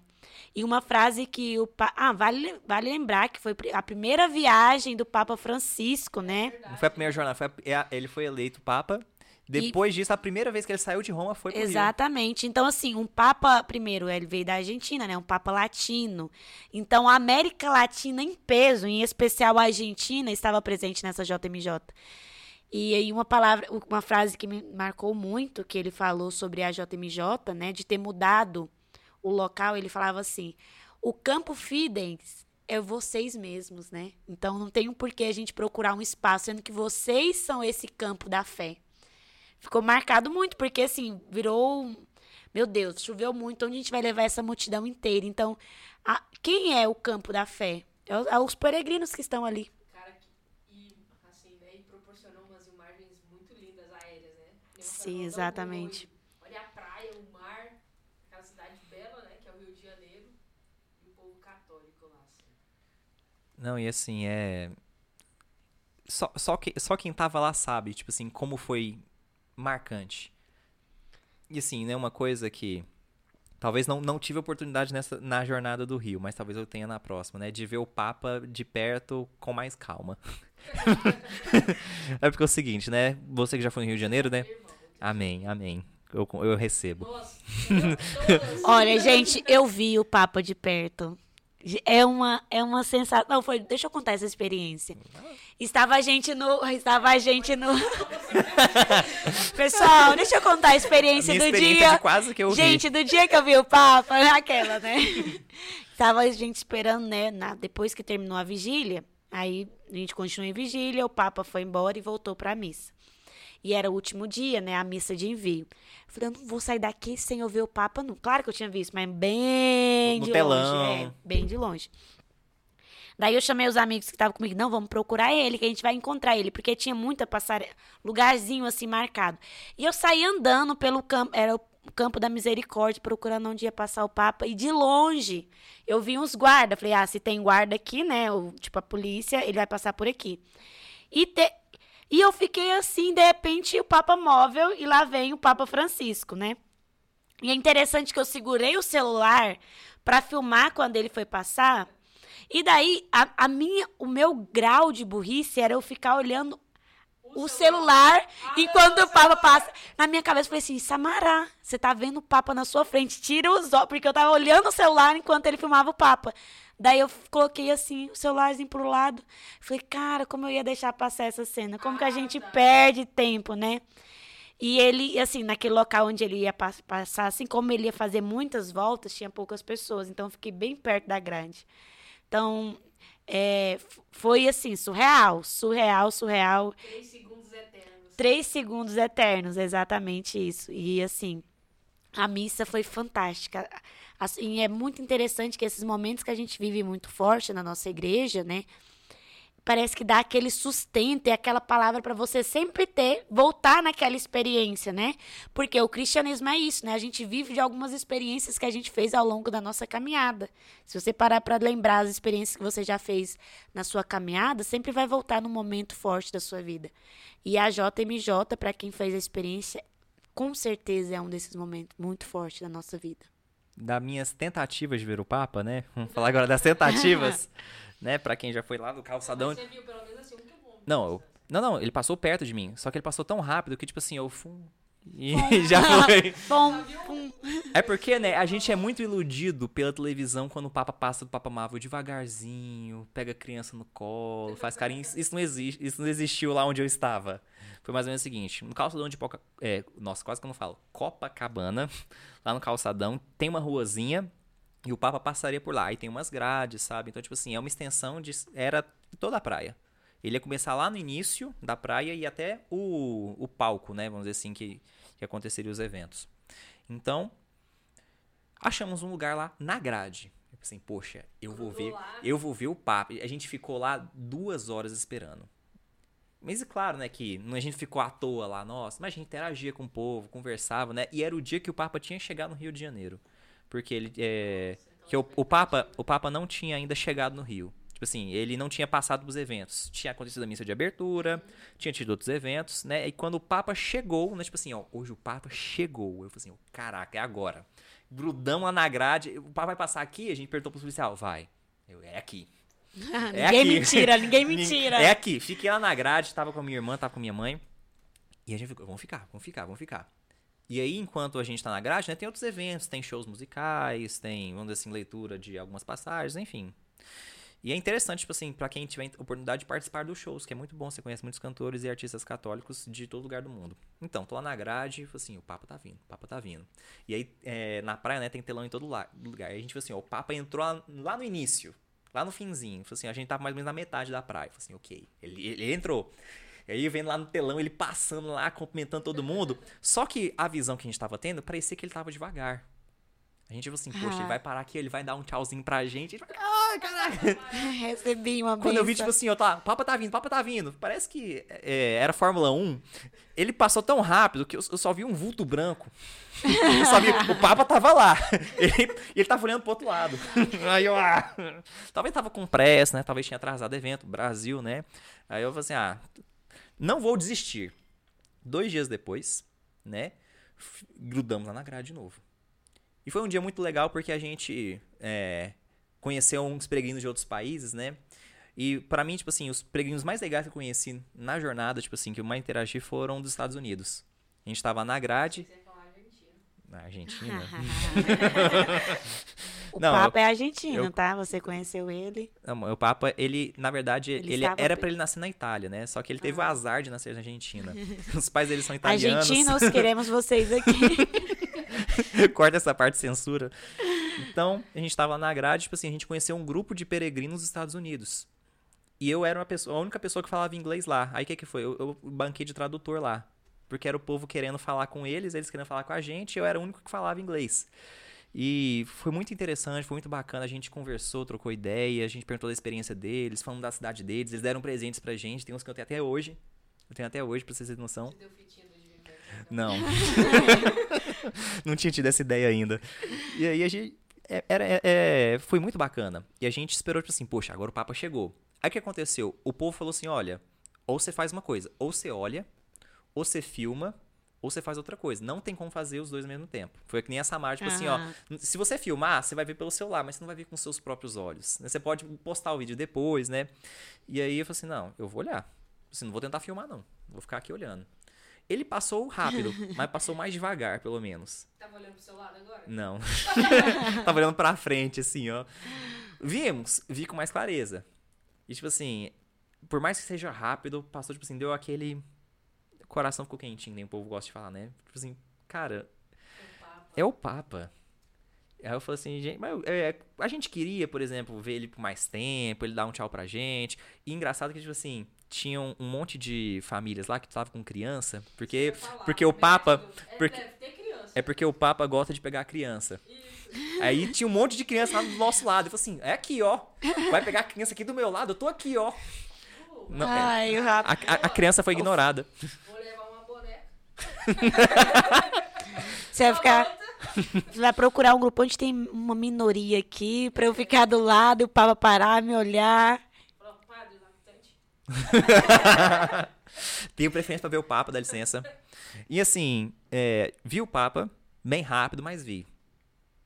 E uma frase que o pa... ah, vale, vale lembrar que foi a primeira viagem do Papa Francisco, né? não foi a primeira jornada, foi a- é ele foi eleito Papa. Depois disso, a primeira vez que ele saiu de Roma foi pro Rio. Exatamente. Então, assim, um Papa, primeiro, ele veio da Argentina, né? Um Papa latino. Então, a América Latina em peso, em especial a Argentina, estava presente nessa JMJ. E aí, uma palavra, uma frase que me marcou muito, que ele falou sobre a JMJ, né? De ter mudado o local, ele falava assim: o campo Fidens é vocês mesmos, né? Então, não tem um porquê a gente procurar um espaço, sendo que vocês são esse campo da fé ficou marcado muito, porque assim, virou. Meu Deus, choveu muito, onde a gente vai levar essa multidão inteira? Então, a- quem é o campo da fé? É o- é os peregrinos que estão ali. cara que, e assim, né, e proporcionou umas imagens muito lindas aéreas, né? Sim, exatamente. boa. Olha a praia, o mar, aquela cidade bela, né, que é o Rio de Janeiro, e o povo católico lá, assim. Não, e assim, é. Só, só, que, só quem tava lá sabe, tipo assim, como foi marcante. E assim, né, uma coisa que. Talvez não, não tive oportunidade nessa, na jornada do Rio, mas talvez eu tenha na próxima, né? De ver o Papa de perto com mais calma. é porque é o seguinte, né? Você que já foi no Rio de Janeiro, né? Amém, amém. Eu, eu recebo. Olha, gente, eu vi o Papa de perto. É uma, é uma sensação. Não, foi. Deixa eu contar essa experiência. Estava a gente no. Estava a gente no. Pessoal, deixa eu contar a experiência Minha do experiência dia. quase que eu vi. Gente, do dia que eu vi o Papa, aquela, né? Tava a gente esperando, né? na- depois que terminou a vigília, aí a gente continuou em vigília, o Papa foi embora e voltou pra missa. E era o último dia, né? A missa de envio. Eu falei, eu não vou sair daqui sem eu ver o Papa, não. Claro que eu tinha visto, mas bem No de telão. longe. É, bem de longe. Daí eu chamei os amigos que estavam comigo, não, vamos procurar ele, que a gente vai encontrar ele, porque tinha muita passarela, lugarzinho assim marcado. E eu saí andando pelo campo, era o campo da misericórdia, procurando onde ia passar o Papa, e de longe eu vi uns guardas. Falei, ah, se tem guarda aqui, né, o, tipo a polícia, ele vai passar por aqui. E, te- e eu fiquei assim, de repente, o Papa móvel, e lá vem o Papa Francisco, né? E é interessante que eu segurei o celular para filmar quando ele foi passar. E daí, a, a minha, o meu grau de burrice era eu ficar olhando o celular enquanto o Papa passa. Na minha cabeça, eu falei assim, Samará, você tá vendo o Papa na sua frente, tira os olhos, porque eu tava olhando o celular enquanto ele filmava o Papa. Daí eu coloquei assim, o celularzinho pro lado. Falei, cara, como eu ia deixar passar essa cena? Como que a gente perde tempo, né? E ele, assim, naquele local onde ele ia pas- passar, assim como ele ia fazer muitas voltas, tinha poucas pessoas. Então, eu fiquei bem perto da grade. Então, é, foi assim, surreal, surreal, surreal. Três segundos eternos. Três segundos eternos, exatamente isso. E assim, a missa foi fantástica. Assim, é muito interessante que esses momentos que a gente vive muito forte na nossa igreja, né? Parece que dá aquele sustento e aquela palavra para você sempre ter, voltar naquela experiência, né? Porque o cristianismo é isso, né? A gente vive de algumas experiências que a gente fez ao longo da nossa caminhada. Se você parar para lembrar as experiências que você já fez na sua caminhada, sempre vai voltar num momento forte da sua vida. E a JMJ, para quem fez a experiência, com certeza é um desses momentos muito fortes da nossa vida. Das minhas tentativas de ver o Papa, né? Vamos falar agora das tentativas, né? Pra quem já foi lá no calçadão. Você viu pelo menos assim, muito bom. Não, eu- não, não, ele passou perto de mim. Só que ele passou tão rápido que, tipo assim, eu fum. E já foi. Bom. É porque, né, a gente é muito iludido pela televisão quando o Papa passa do Papa Marvel devagarzinho, pega a criança no colo, faz carinho. Isso não existe, isso não existiu lá onde eu estava. Foi mais ou menos o seguinte, no calçadão de Poca... É, nossa, quase que eu não falo. Copacabana, lá no calçadão, tem uma ruazinha e o Papa passaria por lá. Aí tem umas grades, sabe? Então, tipo assim, é uma extensão de... Era toda a praia. Ele ia começar lá no início da praia e até o, o palco, né? Vamos dizer assim, que, que aconteceriam os eventos. Então, achamos um lugar lá na grade. Eu pensei, poxa, eu vou ver, eu vou ver o Papa. A gente ficou lá duas horas esperando. Mas é claro, né, que a gente ficou à toa lá, nossa, mas a gente interagia com o povo, conversava, né? E era o dia que o Papa tinha chegado no Rio de Janeiro. Porque ele é, que o, o Papa, o Papa não tinha ainda chegado no Rio. Tipo assim, ele não tinha passado pros eventos. Tinha acontecido a missa de abertura, tinha tido outros eventos, né? E quando o Papa chegou, né, tipo assim, ó, hoje o Papa chegou. Eu falei assim, ó, caraca, é agora. Grudamos lá na grade, o Papa vai passar aqui? A gente perguntou pro policial, vai. Eu, é aqui. É ninguém aqui. mentira, ninguém mentira. É aqui. Fiquei lá na grade, tava com a minha irmã, tava com a minha mãe. E a gente ficou, vamos ficar, vamos ficar, vamos ficar. E aí, enquanto a gente tá na grade, né, tem outros eventos, tem shows musicais, tem, vamos dizer assim, leitura de algumas passagens, enfim. E é interessante, tipo assim, pra quem tiver oportunidade de participar dos shows, que é muito bom, você conhece muitos cantores e artistas católicos de todo lugar do mundo. Então, tô lá na grade e falei assim, o Papa tá vindo, o Papa tá vindo. E aí, é, na praia, né, tem telão em todo lugar. E a gente falou assim, ó, o Papa entrou lá, no início, lá no finzinho. Falei assim, a gente tava mais ou menos na metade da praia. Falei assim, ok, ele, ele entrou. E aí, vendo lá no telão, ele passando lá, cumprimentando todo mundo. Só que a visão que a gente tava tendo, parecia que ele tava devagar. A gente falou assim, poxa, Ah. ele vai parar aqui, ele vai dar um tchauzinho pra gente. Ele vai, Ai, caraca. Recebi uma Quando eu vi, benção. tipo assim, ó, tá, Papa tá vindo, Papa tá vindo. Parece que é, era Fórmula 1. Ele passou tão rápido que eu, eu só vi um vulto branco. Eu só vi, o Papa tava lá. Ele, ele tava olhando pro outro lado. Aí eu, ah. Talvez tava com pressa, né? Talvez tinha atrasado o evento, Brasil, né? Aí eu falei assim, ah, não vou desistir. Dois dias depois, né? Grudamos lá na grade de novo. E foi um dia muito legal porque a gente é, conheceu uns peregrinos de outros países, né? E pra mim, tipo assim, os peregrinos mais legais que eu conheci na jornada, tipo assim, que eu mais interagi foram dos Estados Unidos. A gente tava na grade. Você ia falar Argentina. Na Argentina? O Não, Papa é argentino, eu- tá? Você conheceu ele. Não, o Papa, ele, na verdade, Ele ele, era bem. pra ele nascer na Itália, né? Só que ele teve o Ah. azar de nascer na Argentina. Os pais dele são italianos. Argentinos, queremos vocês aqui. Corta essa parte de censura. Então, a gente tava na grade, tipo assim, a gente conheceu um grupo de peregrinos dos Estados Unidos. E eu era uma pessoa, a única pessoa que falava inglês lá. Aí o que que foi? Eu, eu banquei de tradutor lá. Porque era o povo querendo falar com eles, eles querendo falar com a gente, e eu era o único que falava inglês. E foi muito interessante, foi muito bacana. A gente conversou, trocou ideia, a gente perguntou da experiência deles, falando da cidade deles, eles deram presentes pra gente. Tem uns que eu tenho até hoje. Eu tenho até hoje, pra vocês terem noção. Te deu fitinha do Merda. Não. não tinha tido essa ideia ainda. E aí a gente. é- Era, é- é, foi muito bacana. E a gente esperou, tipo assim, poxa, agora o Papa chegou. Aí o que aconteceu? O povo falou assim: olha, ou você faz uma coisa, ou você olha, ou você filma, ou você faz outra coisa. Não tem como fazer os dois ao mesmo tempo. Foi que nem a Samara, tipo assim, ó. Aham. Se você filmar, você vai ver pelo celular, mas você não vai ver com seus próprios olhos. né? Você pode postar o vídeo depois, né? E aí eu falei assim, não, eu vou olhar. Assim, não vou tentar filmar, não. Vou ficar aqui olhando. Ele passou rápido, mas passou mais devagar, pelo menos. Tava olhando pro seu lado agora? Não. Tava olhando pra frente, assim, ó. Vimos, vi com mais clareza. E, tipo assim, por mais que seja rápido, passou, tipo assim, deu aquele. O coração ficou quentinho, nem o povo gosta de falar, né? Tipo assim, cara, O Papa. é o Papa. Aí eu falei assim, gente, mas é, a gente queria, por exemplo, ver ele por mais tempo, ele dar um tchau pra gente. E engraçado que, tipo assim, tinham um monte de famílias lá que estavam com criança, porque, falar, porque o bem Papa. rápido. É, porque-. É porque o Papa gosta de pegar a criança. Isso. Aí tinha um monte de criança lá do nosso lado. Eu falei assim, é aqui, ó. Vai pegar a criança aqui do meu lado, eu tô aqui, ó. Não, é, Ai, o a, a- a criança foi ignorada. Vou levar uma boneca. Você vai ficar. Você vai procurar um grupo onde tem uma minoria aqui, pra eu ficar do lado e o Papa parar, me olhar. Tenho preferência pra ver o Papa, dá licença. E assim, é, vi o Papa bem rápido, mas vi.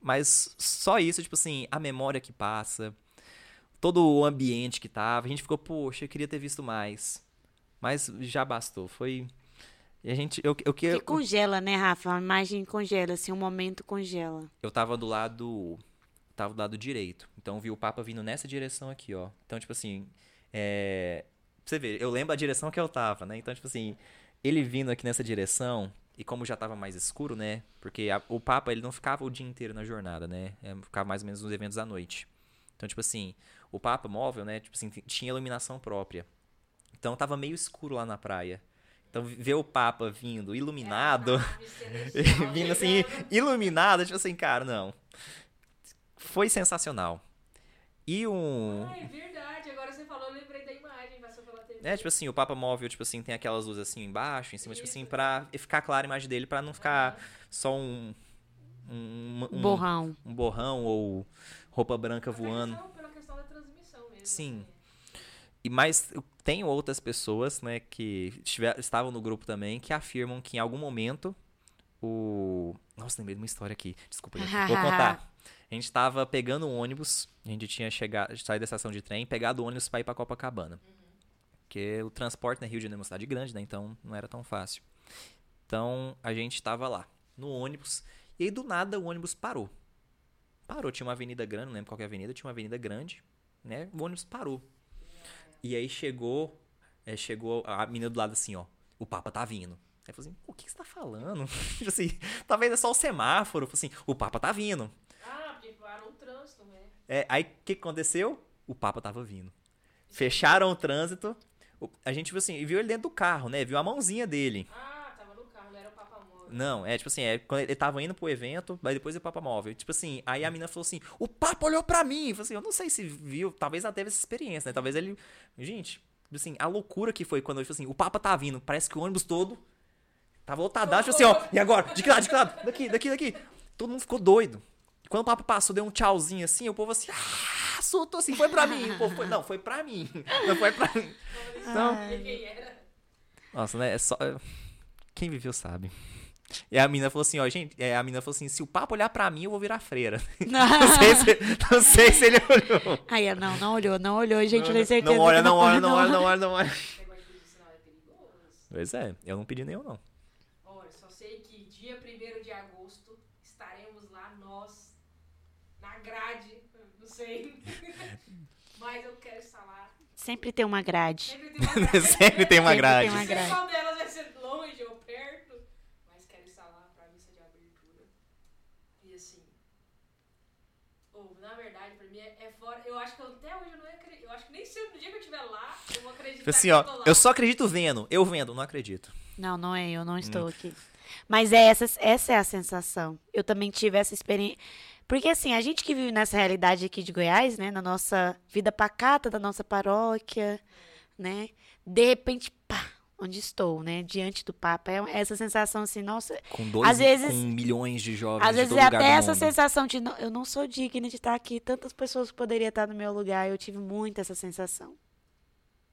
Mas só isso, tipo assim, a memória que passa, todo o ambiente que tava, a gente ficou, poxa, eu queria ter visto mais. Mas já bastou, foi... E a gente, eu, eu, Que eu, congela, né, Rafa? A imagem congela, assim, um momento congela. eu tava do lado, tava do lado direito, então eu vi o Papa vindo nessa direção aqui, ó. Então, tipo assim, é... pra você ver, eu lembro a direção que eu tava, né? Então, tipo assim, ele vindo aqui nessa direção, e como já tava mais escuro, né? Porque a- o Papa, ele não ficava o dia inteiro na jornada, né? É, ficava mais ou menos nos eventos à noite. Então, tipo assim, o Papa móvel, né? Tipo assim, tinha iluminação própria. Então tava meio escuro lá na praia. Então ver o Papa vindo iluminado, vindo assim, iluminado, tipo assim, cara, não. Foi sensacional. E um. Ah, é verdade. Agora você falou, eu lembrei da imagem, passou pela TV. É, tipo assim, o Papa móvel, tipo assim, tem aquelas luzes assim embaixo, em cima, tipo assim, pra ficar clara a imagem dele, pra não ficar só um. Um, um, Borrão. um borrão ou roupa branca voando. questão- Pela questão da transmissão mesmo. Sim. assim. E mas eu tenho outras pessoas, né, que estiver- estavam no grupo também, que afirmam que em algum momento o. Nossa, lembrei de uma história aqui. Desculpa, gente. Vou contar. A gente tava pegando um ônibus, a gente tinha chegado, saído da estação de trem, pegado o ônibus pra ir pra Copacabana. Porque o transporte na Rio de Janeiro é uma cidade grande, né? Então não era tão fácil. Então a gente tava lá, no ônibus, e aí do nada o ônibus parou. Parou, tinha uma avenida grande, não lembro qual que é a avenida, tinha uma avenida grande, né? O ônibus parou. E aí chegou, é, chegou a menina do lado assim, ó, o Papa tá vindo. Aí eu falei assim, o que que você tá falando? Assim, talvez é só o semáforo. Falei assim, o Papa tá vindo. Ah, porque parou o trânsito, né? É, aí o que aconteceu? O Papa tava vindo. Fecharam o trânsito. A gente viu assim, viu ele dentro do carro, né? Viu a mãozinha dele. Ah, tava no carro, não era o Papa Móvel. Não, é tipo assim, é quando ele tava indo pro evento, aí depois o Papa móvel. Tipo assim, aí a menina falou assim: o Papa olhou pra mim. Eu assim, eu não sei se viu, talvez ela teve essa experiência, né? Talvez ele. Gente, tipo assim, a loucura que foi quando ele falou assim: o Papa tá vindo. Parece que o ônibus todo tava lotadaço, tipo assim, ó, e agora? De que lado, de que lado? Daqui, daqui, daqui. Todo mundo ficou doido. Quando o Papa passou, deu um tchauzinho assim, o povo assim, ah, soltou assim, foi pra mim. O povo foi, não, foi pra mim. Não foi pra mim. Então, nossa, né? É só. Quem viveu sabe. E a mina falou assim, ó, gente, é, a mina falou assim, se o papo olhar pra mim, eu vou virar freira. Não sei se, não sei se ele olhou. Aí, não, não olhou, não olhou, gente, eu tenho certeza. Não olha, não olha, não olha, não olha, não olha. É. Pois é, eu não pedi nenhum, não. Olha, só sei que dia 1 de agosto estaremos lá nós, na grade, não sei. Mas eu quero estar lá. Sempre tem uma grade. Sempre tem uma grade. Sempre tem uma Sempre grade. tem uma Não grade. qual delas vai ser longe ou perto, mas quero estar lá pra missa de abertura. E assim. Ou, na verdade, pra mim é, é fora. Eu acho que eu, até hoje eu não acredito. Eu acho que nem se no dia que eu estiver lá, eu vou acreditar. Tipo assim, que ó, eu só acredito vendo. Eu vendo, não acredito. Não, não é, eu não estou Hum. aqui. Mas é essa, essa é a sensação. Eu também tive essa experiência. Porque assim, a gente que vive nessa realidade aqui de Goiás, né, na nossa vida pacata da nossa paróquia, né, de repente, pá, onde estou, né, diante do Papa, é essa sensação assim, nossa, Com dois, Às vezes- com milhões de jovens às vezes é até essa mundo. sensação de não, eu não sou digna de estar aqui, tantas pessoas poderiam estar no meu lugar, eu tive muito essa sensação.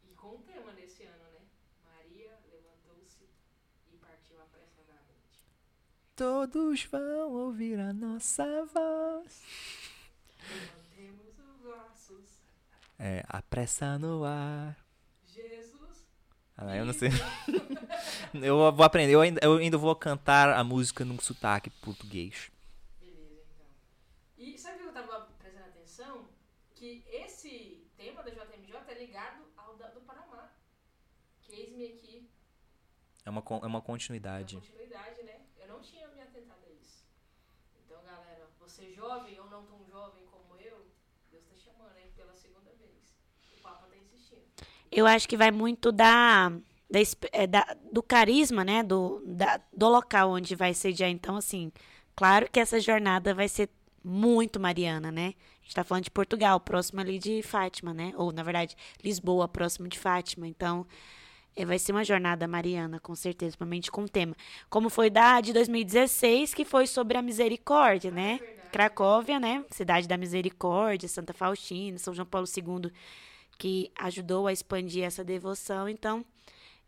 E com o tema nesse ano, né? Maria levantou-se e partiu apressadamente. Todos vão ouvir a nossa voz. Levantemos os braços. É, a pressa no ar. Jesus. Ah, eu não sei. eu vou aprender, eu ainda, eu ainda vou cantar a música num sotaque português. Beleza, então. E sabe o que eu tava prestando atenção? Que esse tema da JMJ é ligado ao da, do Panamá. Que eis-me aqui É uma, é uma continuidade. continuidade, né? Não tinha me atentado a isso. Então, galera, você jovem ou não tão jovem como eu, Deus tá chamando aí pela segunda vez. O Papa tá insistindo. Eu acho que vai muito da, da, é, da- do carisma, né? Do, da- do local onde vai sediar. Então, assim, claro que essa jornada vai ser muito mariana, né? A gente tá falando de Portugal, próximo ali de Fátima, né? Ou, na verdade, Lisboa, próximo de Fátima. Então, é, vai ser uma jornada mariana, com certeza, principalmente com o tema. Como foi da de 2016, que foi sobre a misericórdia, né? Cracóvia, né? Cidade da Misericórdia, Santa Faustina, São João Paulo II que ajudou a expandir essa devoção. Então,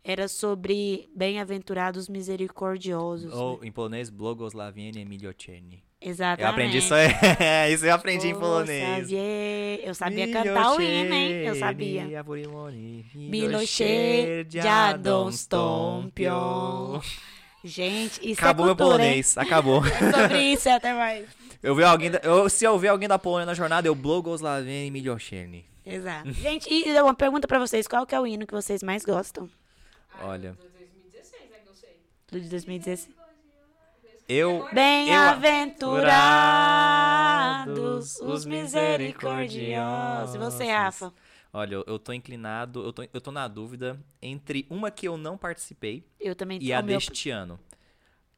era sobre bem-aventurados misericordiosos. Ou né? em polonês, Błogosławieni Miliocheni. Exatamente. Eu aprendi só. É, isso eu aprendi em Ô, polonês. Xavier. Eu sabia cantar o hino, hein? Eu sabia. Miloše Miloše Jadon Stompion. Gente, isso Acabou é meu cultura, polonês, acabou. hein? É sobre isso, até mais. Eu vi alguém, da- eu, se eu ver alguém da Polônia na jornada, eu Blogoslaveni Milošeni. Exato. Gente, e uma pergunta pra vocês. Qual que é o hino que vocês mais gostam? Ah, Olha. Do 2016, né, que eu sei. Do de 2016? Eu, Bem-aventurados os misericordiosos. E você, Rafa? olha, eu, eu tô inclinado, eu tô, eu tô na dúvida entre uma que eu não participei Eu também e a meu- deste ano,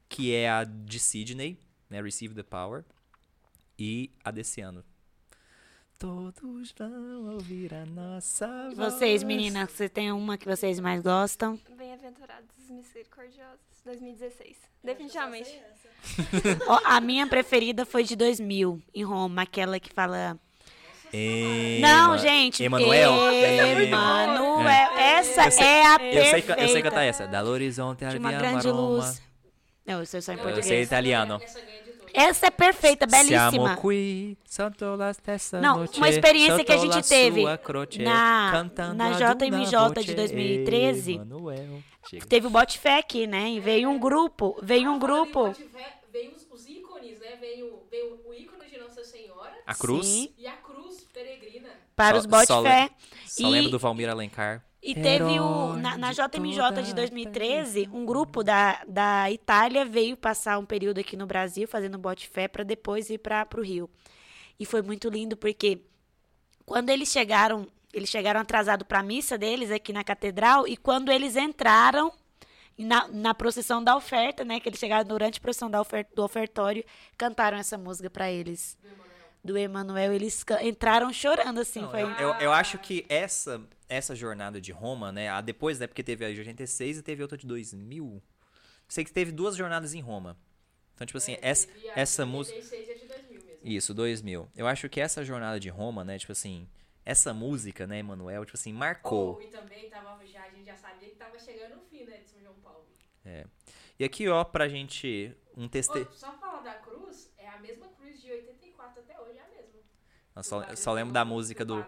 que é a de Sydney, né, Receive the Power, e a desse ano. Todos vão ouvir a nossa voz. vocês, meninas, você tem uma que vocês mais gostam? Bem-aventurados os misericordiosos. 2016. Definitivamente. A minha preferida foi de 2000, em Roma, aquela que fala... Não, gente, Emanuel? Emanuel. É. Essa Eu sei- é a Eu sei, perfeita. eu sei cantar essa. Dal horizonte uma grande Roma. luz. Não, eu sei só em Não, Eu português. sei italiano. Todos. Essa é perfeita, belíssima. Siamo qui, Não, noche, uma experiência que a gente teve na- cantando na JMJ de voce, 2013. Emanuel. Chega. Teve o Botifé aqui, né? E veio um grupo, veio um grupo. Veio os, os ícones, né? Veio, veio o ícone de Nossa Senhora A cruz. Sim. e a cruz peregrina. para Só- os Botifé. Só E- lembro do Valmir Alencar. E teve o, Herói na, na de JMJ de toda 2013, um grupo da, da Itália veio passar um período aqui no Brasil fazendo bote-fé para depois ir para o Rio. E foi muito lindo porque quando eles chegaram, eles chegaram atrasados para a missa deles aqui na catedral e quando eles entraram na, na procissão da oferta, né, que eles chegaram durante a procissão da ofer- do ofertório, cantaram essa música para eles. Do Emanuel, eles entraram chorando assim, Não, foi eu, eu, eu acho que essa, essa jornada de Roma, né? A depois, né? Porque teve a de 86 e teve outra de 2000. Sei que teve duas jornadas em Roma. Então, tipo assim, É, essa, essa música. 86 a de 2000 mesmo. Isso, 2000. Eu acho que essa jornada de Roma, né? Tipo assim, essa música, né, Emanuel, tipo assim, marcou. Oh, e também tava, já, a gente já sabia que tava chegando o fim, né, de São João Paulo. E aqui, ó, pra gente. Um teste. Ô, só falar da cruz, é a mesma cruz de 84 até hoje, é a mesma. Eu só, só lembro da música pro do.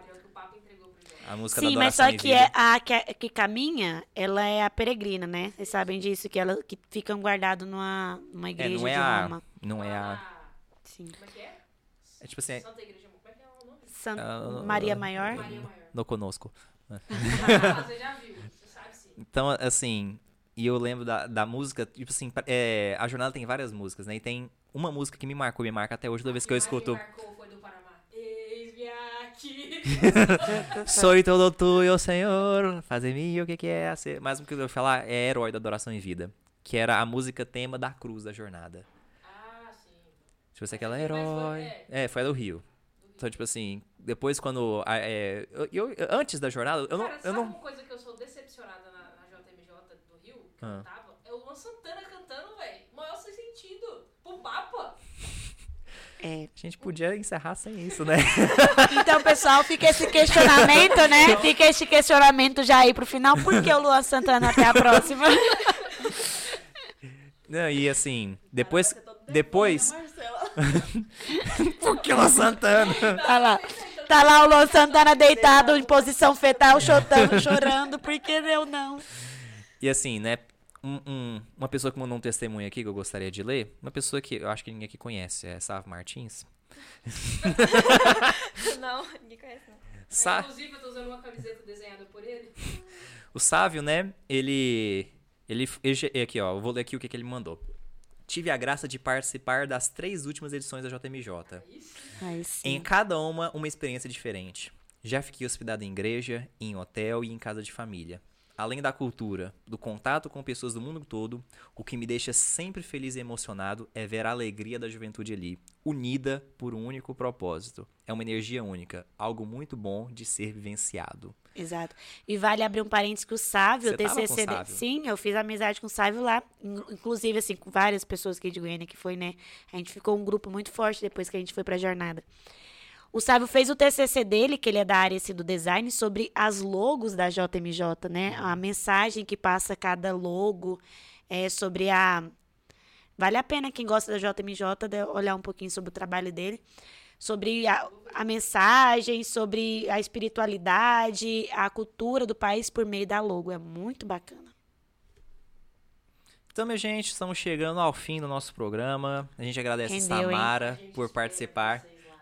A música Sim, da mas só que é a que, que caminha, ela é a peregrina, né? Vocês sabem disso, que ela que ficam guardados numa, numa É, igreja não é de a. Roma. Não é a. Ah, Sim. Como é que é? É tipo assim, Santa Igreja. Como é que é o nome? San- Ah, Maria Maior. Maria Maior. no conosco. Ah, você já viu, você sabe sim. Então, assim, e eu lembro da, da música, tipo assim, é, a jornada tem várias músicas, né? E tem uma música que me marcou, me marca até hoje, toda vez que eu escuto. marcou aqui. Soy todo tuyo, Senhor, fazer-me o que que é ser. Mais um que eu vou falar é Herói da Adoração em Vida, que era a música tema da cruz da jornada. ah, sim. Tipo assim, aquela Mas Herói. é. É, foi a do Rio. Então, tipo assim, depois quando. a- é, eu, eu- antes da jornada, eu não. Cara, Eu sabe não uma coisa que eu sou decepcionada na, na JMJ do Rio, que Ah. eu tava? É o Luan Santana cantando, velho. Maior sem sentido. Pro Papa. É. a gente podia encerrar sem isso, né? Então, pessoal, fica esse questionamento, né? Fica esse questionamento já aí pro final. Por que o Luan Santana até a próxima? Não, e assim, depois. Depois. Por que o Santana? Tá lá. Tá lá o Luan Santana deitado em posição fetal, chotando, chorando, porque eu não. E assim, né? Um- um- uma pessoa que mandou um testemunho aqui que eu gostaria de ler. Uma pessoa que eu acho que ninguém aqui conhece, é Sav Martins. não, ninguém conhece não. Sa Inclusive, eu tô usando uma camiseta desenhada por ele. o Sávio, né? Ele. Ele. ele aqui, ó. Eu vou ler aqui o que, que ele mandou. Tive a graça de participar das três últimas edições da JMJ. Em sim. cada uma, uma experiência diferente. Já fiquei hospedado em igreja, em hotel e em casa de família. Além da cultura, do contato com pessoas do mundo todo, o que me deixa sempre feliz e emocionado é ver a alegria da juventude ali, unida por um único propósito. É uma energia única, algo muito bom de ser vivenciado. Exato. E vale abrir um parênteses que o Sávio, Você TCC... Sávio? Sim, eu fiz amizade com o Sávio lá. In- Inclusive, assim, com várias pessoas aqui de Goiânia que foi, né? A gente ficou um grupo muito forte depois que a gente foi pra jornada. O Sávio fez o TCC dele, que ele é da área assim, do design, sobre as logos da JMJ, né? A mensagem que passa cada logo, é, sobre a Vale a pena quem gosta da JMJ de- olhar um pouquinho sobre o trabalho dele, sobre a, a mensagem, sobre a espiritualidade, a cultura do país por meio da logo. É muito bacana. Então, minha gente, estamos chegando ao fim do nosso programa. A gente agradece Rendeu, hein? A Samara gente por participar. vocês lá.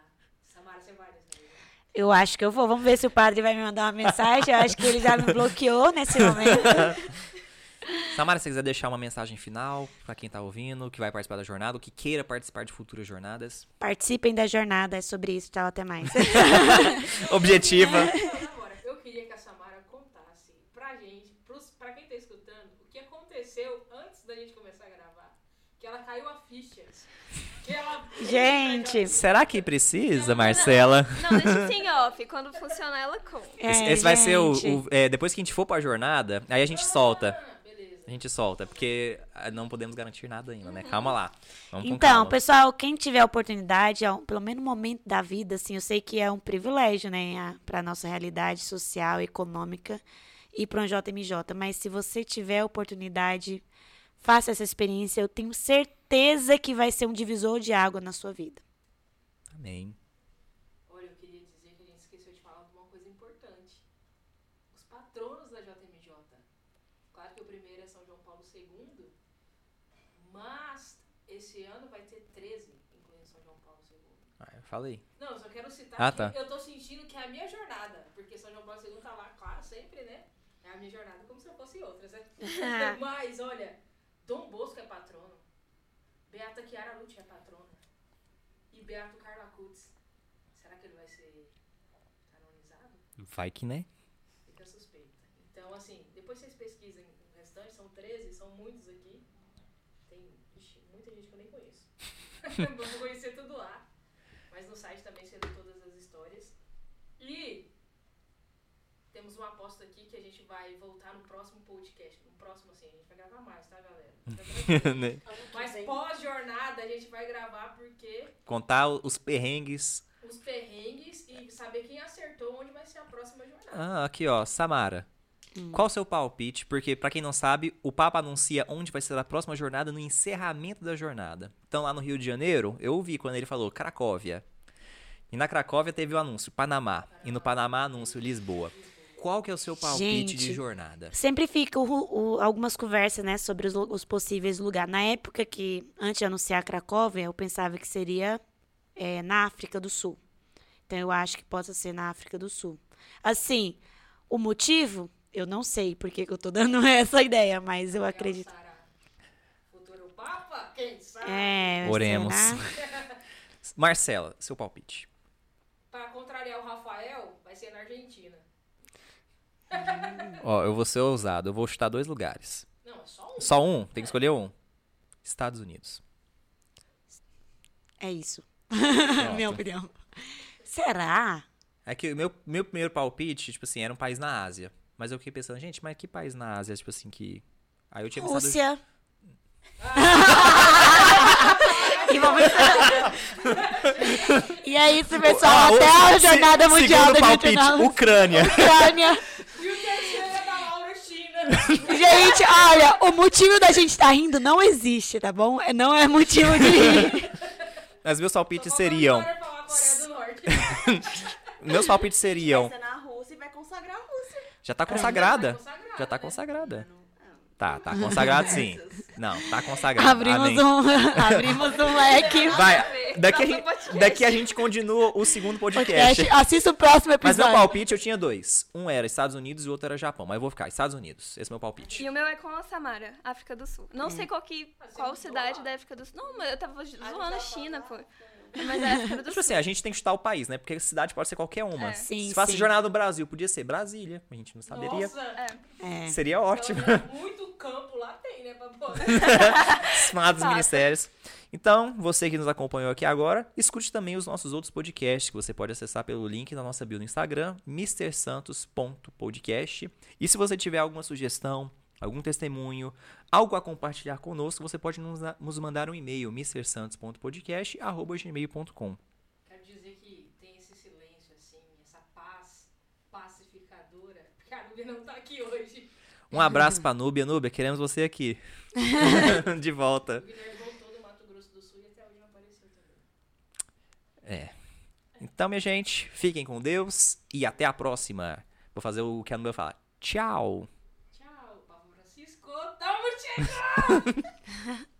Samara, você vai nessa vez, né? Eu acho que eu vou. Vamos ver se o padre vai me mandar uma mensagem. Eu acho que ele já me bloqueou nesse momento. Samara, se você quiser deixar uma mensagem final pra quem tá ouvindo, que vai participar da jornada, ou que queira participar de futuras jornadas. Participem da jornada, é sobre isso. Tchau, até mais. Objetiva. Então, agora, eu queria que a Samara contasse pra gente, pros, pra quem tá escutando, o que aconteceu antes da gente começar a gravar. Que ela caiu a ficha. Gente, Será que precisa, Marcela? Não, deixa assim, off. Quando funcionar, ela conta. Esse, é, esse vai ser o. o- é, depois que a gente for pra jornada, aí a gente solta. Ah, beleza. A gente solta, porque ah, não podemos garantir nada ainda, né? Calma lá. Vamos Então, calma. pessoal, quem tiver a oportunidade, ao- pelo menos um momento da vida, assim, eu sei que é um privilégio, né, para nossa realidade social, econômica, ir para um JMJ, mas se você tiver a oportunidade, faça essa experiência, eu tenho certeza que vai ser um divisor de água na sua vida. Amém. Olha, eu queria dizer que a gente esqueceu de falar de uma coisa importante. Os patronos da JMJ. Claro que o primeiro é São João Paulo II, mas esse ano vai ter 13, incluindo São João Paulo II. Ah, eu falei. Não, eu só quero citar Ah, que tá. eu tô sentindo que é a minha jornada, porque São João Paulo II tá lá, claro, sempre, né? É a minha jornada como se eu fosse outras, né? Mas, olha, Dom Bosco é patrono, Beata Chiara Lute é patrona e Beato Carla Kutz. Será que ele vai ser canonizado? Vai que, né? Fica suspeita. Então, assim, depois vocês pesquisem o restante, são 13, são muitos aqui. Tem ixi, muita gente que eu nem conheço. Vou conhecer tudo lá. Mas no site também você lê todas as histórias. E temos uma aposta aqui que a gente vai voltar no próximo podcast. No próximo, assim, a gente vai gravar mais, tá, galera? Tranquilo. Né? Mas pós-jornada a gente vai gravar porque Contar os perrengues. os perrengues e saber quem acertou onde vai ser a próxima jornada. Ah, aqui, ó. Samara. Hum. Qual o seu palpite? Porque, pra quem não sabe, o Papa anuncia onde vai ser a próxima jornada no encerramento da jornada. Então, lá no Rio de Janeiro, eu ouvi quando ele falou Cracóvia. E na Cracóvia teve o anúncio Panamá. E no Panamá, anúncio Lisboa. Qual que é o seu palpite de Gente. jornada? Sempre fica o- o- algumas conversas, né, sobre os, os possíveis lugares. Na época que, antes de anunciar Cracóvia, eu pensava que seria é, na África do Sul. Então, eu acho que possa ser na África do Sul. Assim, o motivo, eu não sei porque que eu tô dando essa ideia, mas eu acredito. Futuro Papa? Quem sabe? É, Oremos. Marcela, seu palpite. Pra contrariar o Rafael, vai ser na Argentina. Ó, eu vou ser ousado. Eu vou chutar dois lugares. Não, é só um. Só um? Tem que escolher um. Estados Unidos. É isso. Minha opinião. Será? É que o meu, meu primeiro palpite, tipo assim, era um país na Ásia. Mas eu fiquei pensando, gente, mas que país na Ásia, tipo assim, que... Aí eu tinha pensado... Rússia. e, vamos... e é isso, pessoal. Ah, Até a Jornada se- Mundial da palpite. Ucrânia. Ucrânia. E o terceiro é da Laura China. Gente, olha, o motivo da gente estar rindo não existe, tá bom? É- Não é motivo de rir. Mas meus palpites seriam... Meus palpites seriam... Vai ser na Rússia e vai consagrar a Rússia. Já tá consagrada. consagrada, Já tá consagrada. Tá, tá consagrado sim. Não, tá consagrado. Abrimos um, abrimos um leque. Vai, daqui a, gente, daqui a gente continua o segundo podcast. Podcast. Assista o próximo Mas meu episódio. palpite eu tinha dois. Um era Estados Unidos e o outro era Japão. Mas eu vou ficar Estados Unidos. Esse é o meu palpite. E o meu é com a Samara, África do Sul. Não sei qual, que, Ah, qual cidade da África do Sul. Não, mas eu tava zoando tava a China, pô. Mas é do Tipo assim, a gente tem que chutar o país, né? Porque a cidade pode ser qualquer uma. É. Sim, Se fosse jornada no Brasil, podia ser Brasília. A gente não saberia. Nossa, É. Seria ótimo. menos muito campo lá tem, né? Estimados Fato. ministérios. Então, você que nos acompanhou aqui agora, escute também os nossos outros podcasts que você pode acessar pelo link na nossa bio no Instagram, mrsantos.podcast. E se você tiver alguma sugestão, algum testemunho, algo a compartilhar conosco, você pode nos, nos mandar um e-mail, mrsantos.podcast.gmail.com. Quero dizer que tem esse silêncio, assim, essa paz pacificadora, porque a Nubia não está aqui hoje. Um abraço pra Nubia Nubia queremos você aqui. de volta. O Guilherme voltou do Mato Grosso do Sul e até hoje não apareceu também. É. Então, minha gente, fiquem com Deus e até a próxima. Vou fazer o que a Nubia fala. Tchau! Tchau, Papa Francisco. Tamo chegando!